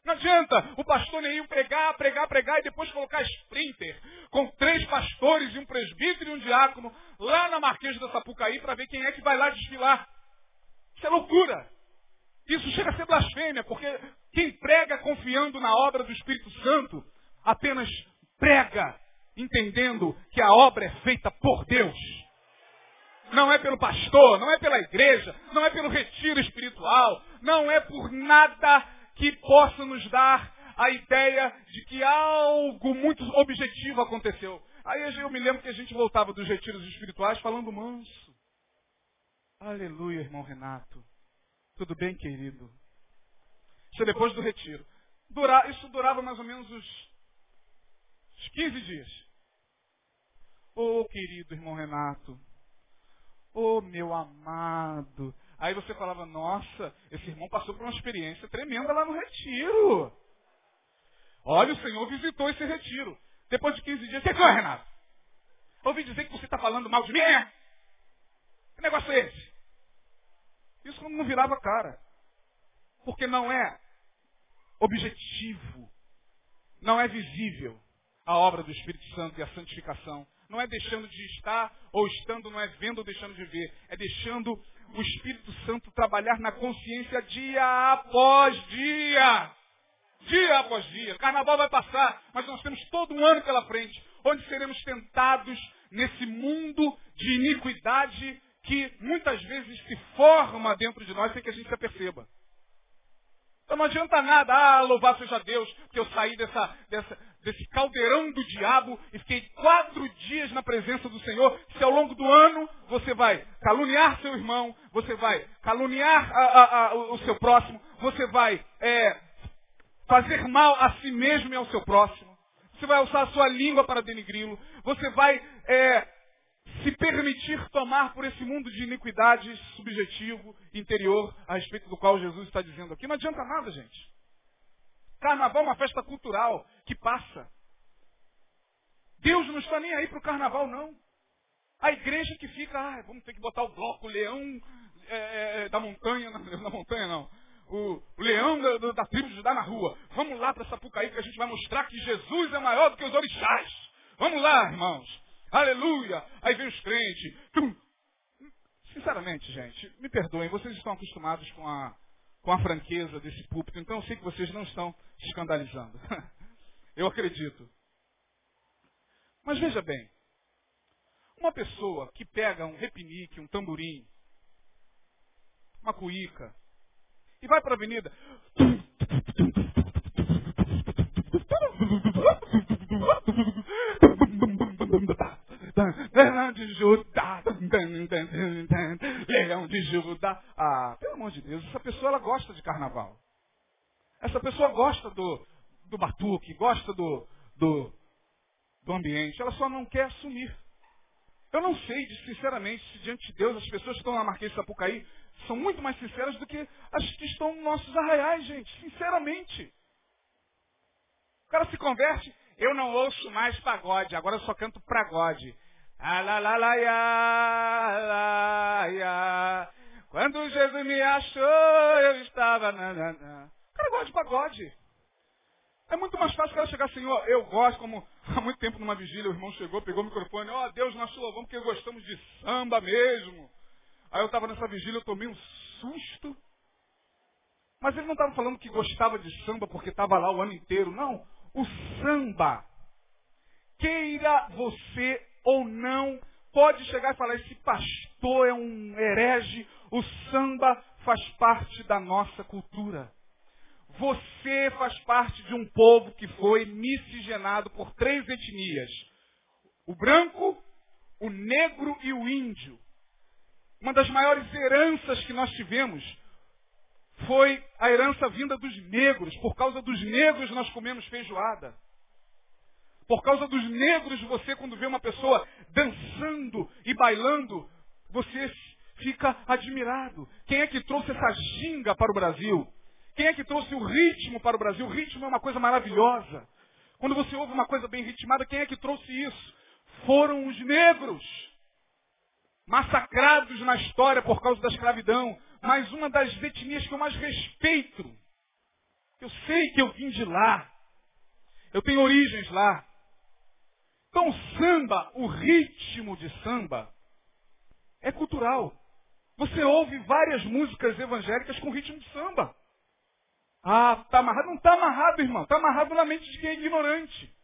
Não adianta o pastor Neil pregar, pregar, pregar e depois colocar sprinter com três pastores e um presbítero e um diácono lá na Marquês da Sapucaí para ver quem é que vai lá desfilar. Isso é loucura. Isso chega a ser blasfêmia, porque quem prega confiando na obra do Espírito Santo apenas prega entendendo que a obra é feita por Deus. Não é pelo pastor, não é pela igreja, não é pelo retiro espiritual, não é por nada que possa nos dar a ideia de que algo muito objetivo aconteceu. Aí eu me lembro que a gente voltava dos retiros espirituais falando manso. Aleluia, irmão Renato. Tudo bem, querido? Isso é depois do retiro. Isso durava mais ou menos uns, uns 15 dias. Ô oh, querido irmão Renato. Ô oh, meu amado. Aí você falava, nossa, esse irmão passou por uma experiência tremenda lá no retiro. Olha, o Senhor visitou esse retiro. Depois de 15 dias, o que foi, Renato? Ouvi dizer que você está falando mal de mim? É? Que negócio é esse? Isso não virava cara. Porque não é objetivo, não é visível a obra do Espírito Santo e a santificação. Não é deixando de estar, ou estando, não é vendo ou deixando de ver. É deixando o Espírito Santo trabalhar na consciência dia após dia. Dia após dia. Carnaval vai passar, mas nós temos todo um ano pela frente, onde seremos tentados nesse mundo de iniquidade que muitas vezes se forma dentro de nós sem que a gente se aperceba. Então não adianta nada, ah, louvado seja Deus, que eu saí dessa, dessa, desse caldeirão do diabo e fiquei quatro dias na presença do Senhor. Se ao longo do ano você vai caluniar seu irmão, você vai caluniar a, a, a, o seu próximo, você vai é, fazer mal a si mesmo e ao seu próximo, você vai usar a sua língua para denigri-lo, você vai é, se permitir tomar por esse mundo de iniquidade subjetivo, interior, a respeito do qual Jesus está dizendo aqui. Não adianta nada, gente. Carnaval é uma festa cultural que passa. Deus não está nem aí para o carnaval, não. A igreja que fica, ah, vamos ter que botar o bloco, o leão é, é, é da montanha, da montanha não. O, leão da, da, tribo de Judá na rua. Vamos lá para Sapucaí que a gente vai mostrar que Jesus é maior do que os orixás. Vamos lá, irmãos. Aleluia! Aí vem os crentes. Tum. Sinceramente, gente, me perdoem, vocês estão acostumados com a, com a franqueza desse púlpito, então eu sei que vocês não estão escandalizando. eu acredito. Mas veja bem, uma pessoa que pega um repinique, um tamborim, uma cuíca, e vai para a avenida. Leão de Judá. Leão de Judá. Ah, pelo amor de Deus, essa pessoa ela gosta de carnaval. Essa pessoa gosta do, do batuque, gosta do, do, do ambiente. Ela só não quer assumir. Eu não sei, sinceramente, se diante de Deus as pessoas que estão na Marquês de Sapucaí são muito mais sinceras do que as que estão nos nossos arraiais, gente. Sinceramente. O cara se converte, eu não ouço mais pagode, agora eu só canto pagode. Quando Jesus me achou, eu estava. Nanana. O cara gosta de pagode. É muito mais fácil o cara chegar assim, ó, eu gosto, como há muito tempo numa vigília, o irmão chegou, pegou o microfone, ó, Deus, nós te louvamos porque gostamos de samba mesmo. Aí eu estava nessa vigília, eu tomei um susto. Mas ele não estava falando que gostava de samba porque estava lá o ano inteiro. Não. O samba, queira você ou não, pode chegar e falar, esse pastor é um herege, o samba faz parte da nossa cultura. Você faz parte de um povo que foi miscigenado por três etnias. O branco, o negro e o índio. Uma das maiores heranças que nós tivemos foi a herança vinda dos negros. Por causa dos negros nós comemos feijoada. Por causa dos negros, você, quando vê uma pessoa dançando e bailando, você fica admirado. Quem é que trouxe essa ginga para o Brasil? Quem é que trouxe o ritmo para o Brasil? O ritmo é uma coisa maravilhosa. Quando você ouve uma coisa bem ritmada, quem é que trouxe isso? Foram os negros. Massacrados na história por causa da escravidão. Mas uma das etnias que eu mais respeito Eu sei que eu vim de lá. Eu tenho origens lá. Então, samba, o ritmo de samba, é cultural. Você ouve várias músicas evangélicas com ritmo de samba. Ah, está amarrado. Não está amarrado, irmão. Está amarrado na mente de quem é ignorante.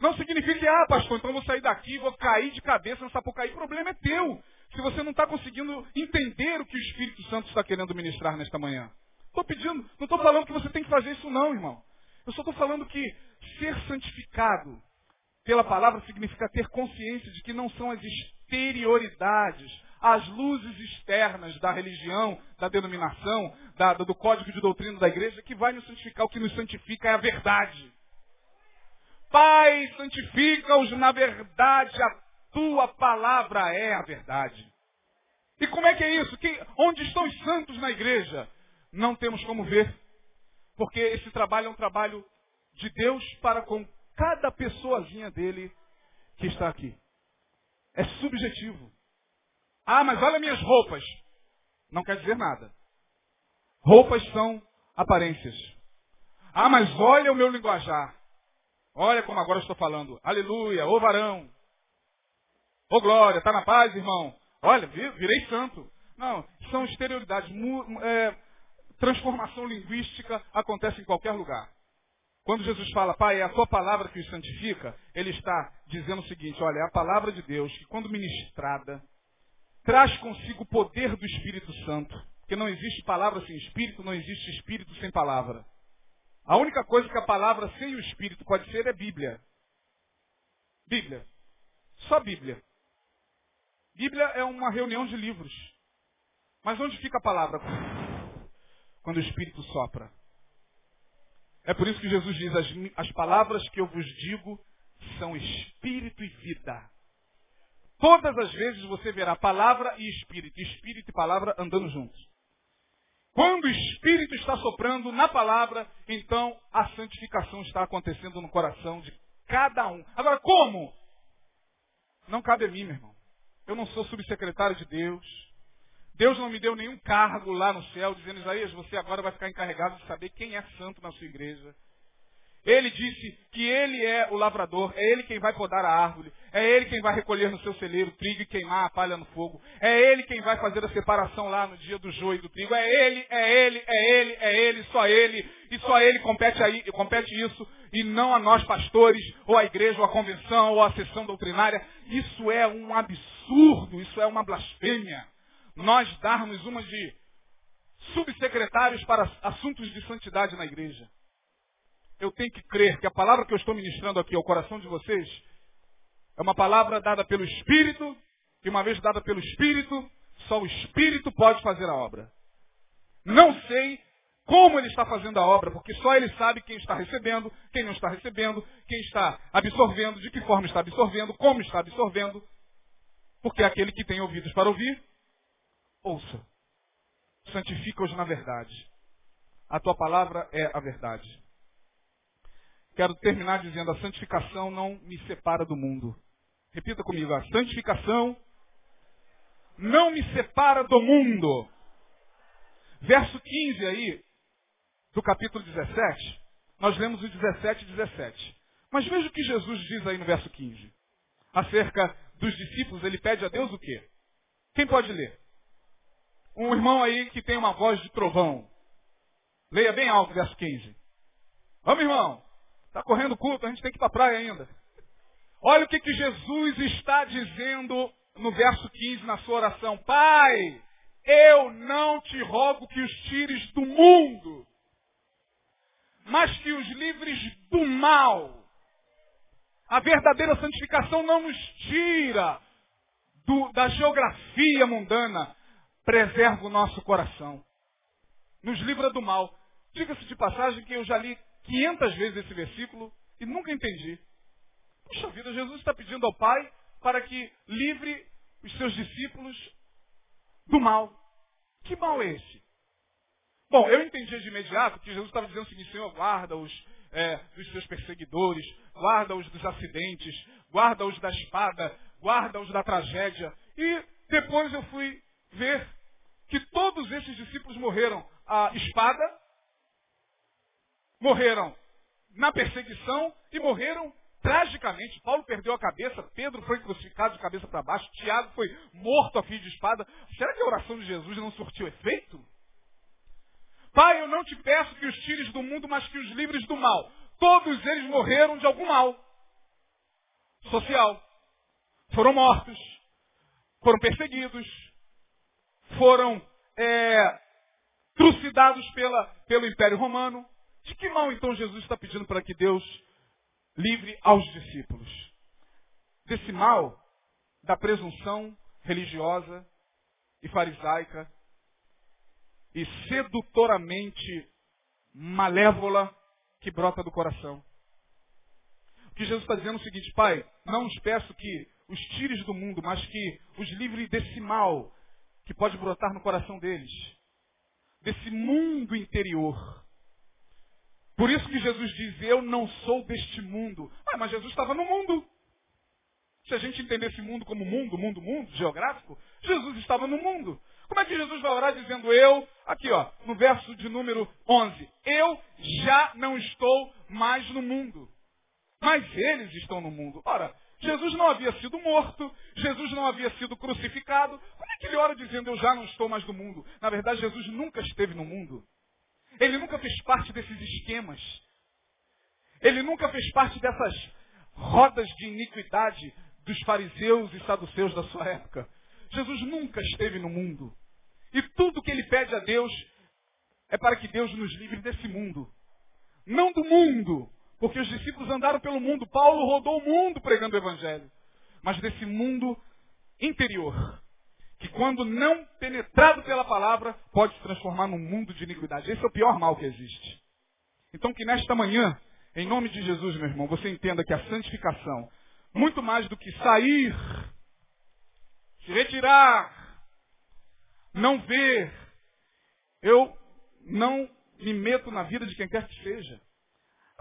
Não significa que, ah, pastor, então vou sair daqui, vou cair de cabeça nessa porcaria. O problema é teu. Se você não está conseguindo entender o que o Espírito Santo está querendo ministrar nesta manhã. Estou pedindo, não estou falando que você tem que fazer isso não, irmão. Eu só estou falando que ser santificado pela palavra significa ter consciência de que não são as exterioridades, as luzes externas da religião, da denominação, da, do código de doutrina da igreja que vai nos santificar. O que nos santifica é a verdade. Pai, santifica-os na verdade, a tua palavra é a verdade. E como é que é isso? Que, onde estão os santos na igreja? Não temos como ver. Porque esse trabalho é um trabalho de Deus para com cada pessoazinha dele que está aqui. É subjetivo. Ah, mas olha minhas roupas. Não quer dizer nada. Roupas são aparências. Ah, mas olha o meu linguajar. Olha como agora estou falando. Aleluia, ô varão. Ô glória, está na paz, irmão. Olha, virei santo. Não, são exterioridades. É, transformação linguística acontece em qualquer lugar. Quando Jesus fala, Pai, é a tua palavra que os santifica, ele está dizendo o seguinte, olha, é a palavra de Deus que quando ministrada, traz consigo o poder do Espírito Santo. Porque não existe palavra sem Espírito, não existe Espírito sem palavra. A única coisa que a palavra sem o Espírito pode ser é Bíblia. Bíblia. Só Bíblia. Bíblia é uma reunião de livros. Mas onde fica a palavra? Quando o Espírito sopra. É por isso que Jesus diz: as, as palavras que eu vos digo são Espírito e vida. Todas as vezes você verá palavra e Espírito, Espírito e palavra andando juntos. Quando o Espírito está soprando na palavra, então a santificação está acontecendo no coração de cada um. Agora, como? Não cabe a mim, meu irmão. Eu não sou subsecretário de Deus. Deus não me deu nenhum cargo lá no céu, dizendo, Isaías, você agora vai ficar encarregado de saber quem é santo na sua igreja. Ele disse que ele é o lavrador, é ele quem vai podar a árvore, é ele quem vai recolher no seu celeiro trigo e queimar a palha no fogo, é ele quem vai fazer a separação lá no dia do joio e do trigo, é ele, é ele, é ele, é ele, só ele, e só ele compete, aí, compete isso, e não a nós pastores, ou a igreja, ou a convenção, ou a sessão doutrinária. Isso é um absurdo, isso é uma blasfêmia. Nós darmos uma de subsecretários para assuntos de santidade na igreja eu tenho que crer que a palavra que eu estou ministrando aqui ao coração de vocês é uma palavra dada pelo Espírito, e uma vez dada pelo Espírito, só o Espírito pode fazer a obra. Não sei como ele está fazendo a obra, porque só ele sabe quem está recebendo, quem não está recebendo, quem está absorvendo, de que forma está absorvendo, como está absorvendo. Porque aquele que tem ouvidos para ouvir, ouça. Santifica-os na verdade. A tua palavra é a verdade. Quero terminar dizendo: a santificação não me separa do mundo. Repita comigo: a santificação não me separa do mundo. Verso 15 aí, do capítulo 17, nós lemos o 17 e 17. Mas veja o que Jesus diz aí no verso 15. Acerca dos discípulos, ele pede a Deus o quê? Quem pode ler? Um irmão aí que tem uma voz de trovão. Leia bem alto verso 15. Vamos, irmão. Está correndo culto, a gente tem que ir para a praia ainda. Olha o que, que Jesus está dizendo no verso 15 na sua oração. Pai, eu não te rogo que os tires do mundo, mas que os livres do mal. A verdadeira santificação não nos tira do, da geografia mundana, preserva o nosso coração. Nos livra do mal. Diga-se de passagem que eu já li 500 vezes esse versículo e nunca entendi. Puxa vida, Jesus está pedindo ao Pai para que livre os seus discípulos do mal. Que mal é esse? Bom, eu entendi de imediato que Jesus estava dizendo o seguinte, Senhor, guarda-os é, dos seus perseguidores, guarda-os dos acidentes, guarda-os da espada, guarda-os da tragédia. E depois eu fui ver que todos esses discípulos morreram a espada, morreram na perseguição e morreram tragicamente. Paulo perdeu a cabeça, Pedro foi crucificado de cabeça para baixo, Tiago foi morto a fio de espada. Será que a oração de Jesus não surtiu efeito? Pai, eu não te peço que os tires do mundo, mas que os livres do mal. Todos eles morreram de algum mal social. Foram mortos, foram perseguidos, foram é, trucidados pela, pelo Império Romano. De que mal então Jesus está pedindo para que Deus livre aos discípulos? Desse mal da presunção religiosa e farisaica e sedutoramente malévola que brota do coração. O que Jesus está dizendo é o seguinte, Pai, não os peço que os tires do mundo, mas que os livre desse mal que pode brotar no coração deles, desse mundo interior. Por isso que Jesus diz, eu não sou deste mundo. Ah, mas Jesus estava no mundo. Se a gente entender esse mundo como mundo, mundo, mundo, geográfico, Jesus estava no mundo. Como é que Jesus vai orar dizendo eu, aqui ó, no verso de número 11, eu já não estou mais no mundo, mas eles estão no mundo. Ora, Jesus não havia sido morto, Jesus não havia sido crucificado. Como é que ele ora dizendo eu já não estou mais no mundo? Na verdade, Jesus nunca esteve no mundo. Ele nunca fez parte desses esquemas. Ele nunca fez parte dessas rodas de iniquidade dos fariseus e saduceus da sua época. Jesus nunca esteve no mundo. E tudo que ele pede a Deus é para que Deus nos livre desse mundo. Não do mundo, porque os discípulos andaram pelo mundo. Paulo rodou o mundo pregando o evangelho. Mas desse mundo interior, que quando não penetrado pela palavra, pode se transformar num mundo de iniquidade. Esse é o pior mal que existe. Então que nesta manhã, em nome de Jesus, meu irmão, você entenda que a santificação, muito mais do que sair, se retirar, não ver, eu não me meto na vida de quem quer que seja.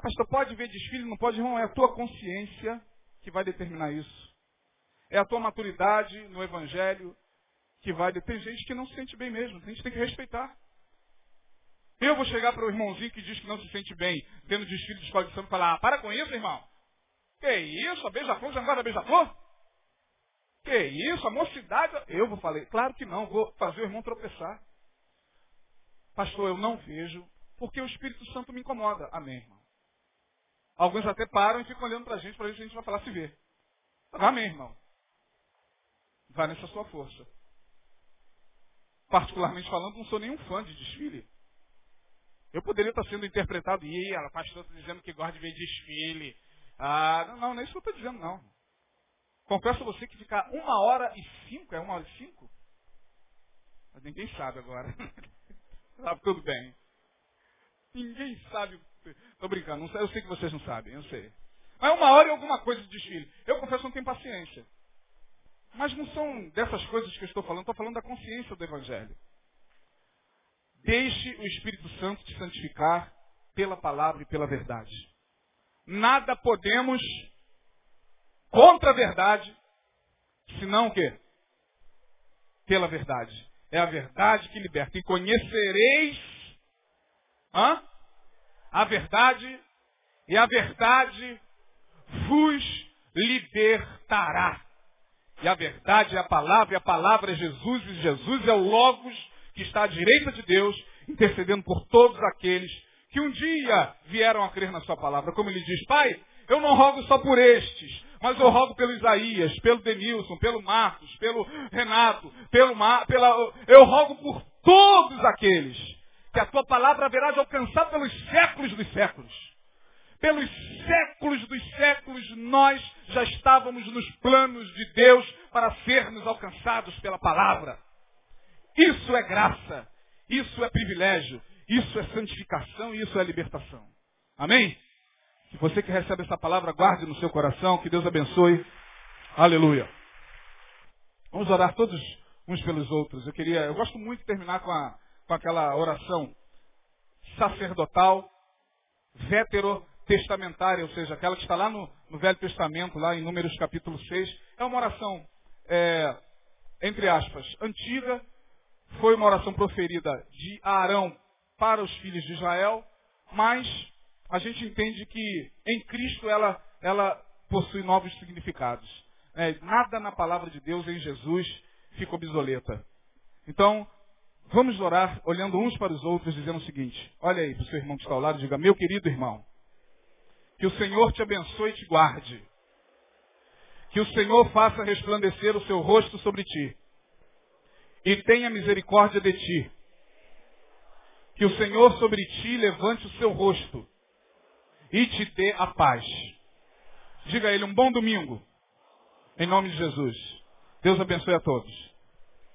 Pastor, pode ver desfile, não pode, irmão, é a tua consciência que vai determinar isso. É a tua maturidade no Evangelho, que vai. Tem gente que não se sente bem mesmo, a gente tem que respeitar. Eu vou chegar para o irmãozinho que diz que não se sente bem, tendo desfile de escola de samba e falar, ah, para com isso, irmão. Que isso, a beija-flor já guarda beija-flor? Que isso, a mocidade. Eu vou falar, claro que não, vou fazer o irmão tropeçar. Pastor, eu não vejo, porque o Espírito Santo me incomoda. Amém, irmão. Alguns até param e ficam olhando para a gente, para a gente vai falar se vê. Amém, irmão. Vai nessa sua força particularmente falando, não sou nenhum fã de desfile. Eu poderia estar sendo interpretado, e ela, pastor, está dizendo que gosta de ver desfile. Ah, não, não, não é isso que eu estou dizendo, não. Confesso a você que ficar uma hora e cinco, é uma hora e cinco? Mas ninguém sabe agora. Tá tudo bem. Ninguém sabe. Estou brincando, eu sei que vocês não sabem, eu sei. Mas uma hora e alguma coisa de desfile. Eu confesso que não tenho paciência. Mas não são dessas coisas que eu estou falando, estou falando da consciência do Evangelho. Deixe o Espírito Santo te santificar pela palavra e pela verdade. Nada podemos contra a verdade, senão o quê? Pela verdade. É a verdade que liberta. E conhecereis hã? A verdade, e a verdade vos libertará. E a verdade é a palavra, e a palavra é Jesus, e Jesus é o Logos que está à direita de Deus, intercedendo por todos aqueles que um dia vieram a crer na sua palavra. Como ele diz, Pai, eu não rogo só por estes, mas eu rogo pelo Isaías, pelo Denilson, pelo Marcos, pelo Renato, pelo Mar, pela, eu rogo por todos aqueles que a tua palavra haverá de alcançar pelos séculos dos séculos. Pelos séculos dos séculos, nós já estávamos nos planos de Deus para sermos alcançados pela palavra. Isso é graça, isso é privilégio, isso é santificação isso é libertação. Amém? Se você que recebe essa palavra, guarde no seu coração, que Deus abençoe. Aleluia. Vamos orar todos uns pelos outros. Eu queria, eu gosto muito de terminar com, a, com aquela oração sacerdotal, vétero testamentária, ou seja, aquela que está lá no, no Velho Testamento, lá em Números capítulo 6, é uma oração, é, entre aspas, antiga, foi uma oração proferida de Arão para os filhos de Israel, mas a gente entende que em Cristo ela, ela possui novos significados. É, nada na palavra de Deus em Jesus fica obsoleta. Então, vamos orar olhando uns para os outros, dizendo o seguinte: olha aí para o seu irmão que está ao lado, diga, meu querido irmão, que o Senhor te abençoe e te guarde. Que o Senhor faça resplandecer o seu rosto sobre ti e tenha misericórdia de ti. Que o Senhor sobre ti levante o seu rosto e te dê a paz. Diga a ele um bom domingo. Em nome de Jesus. Deus abençoe a todos.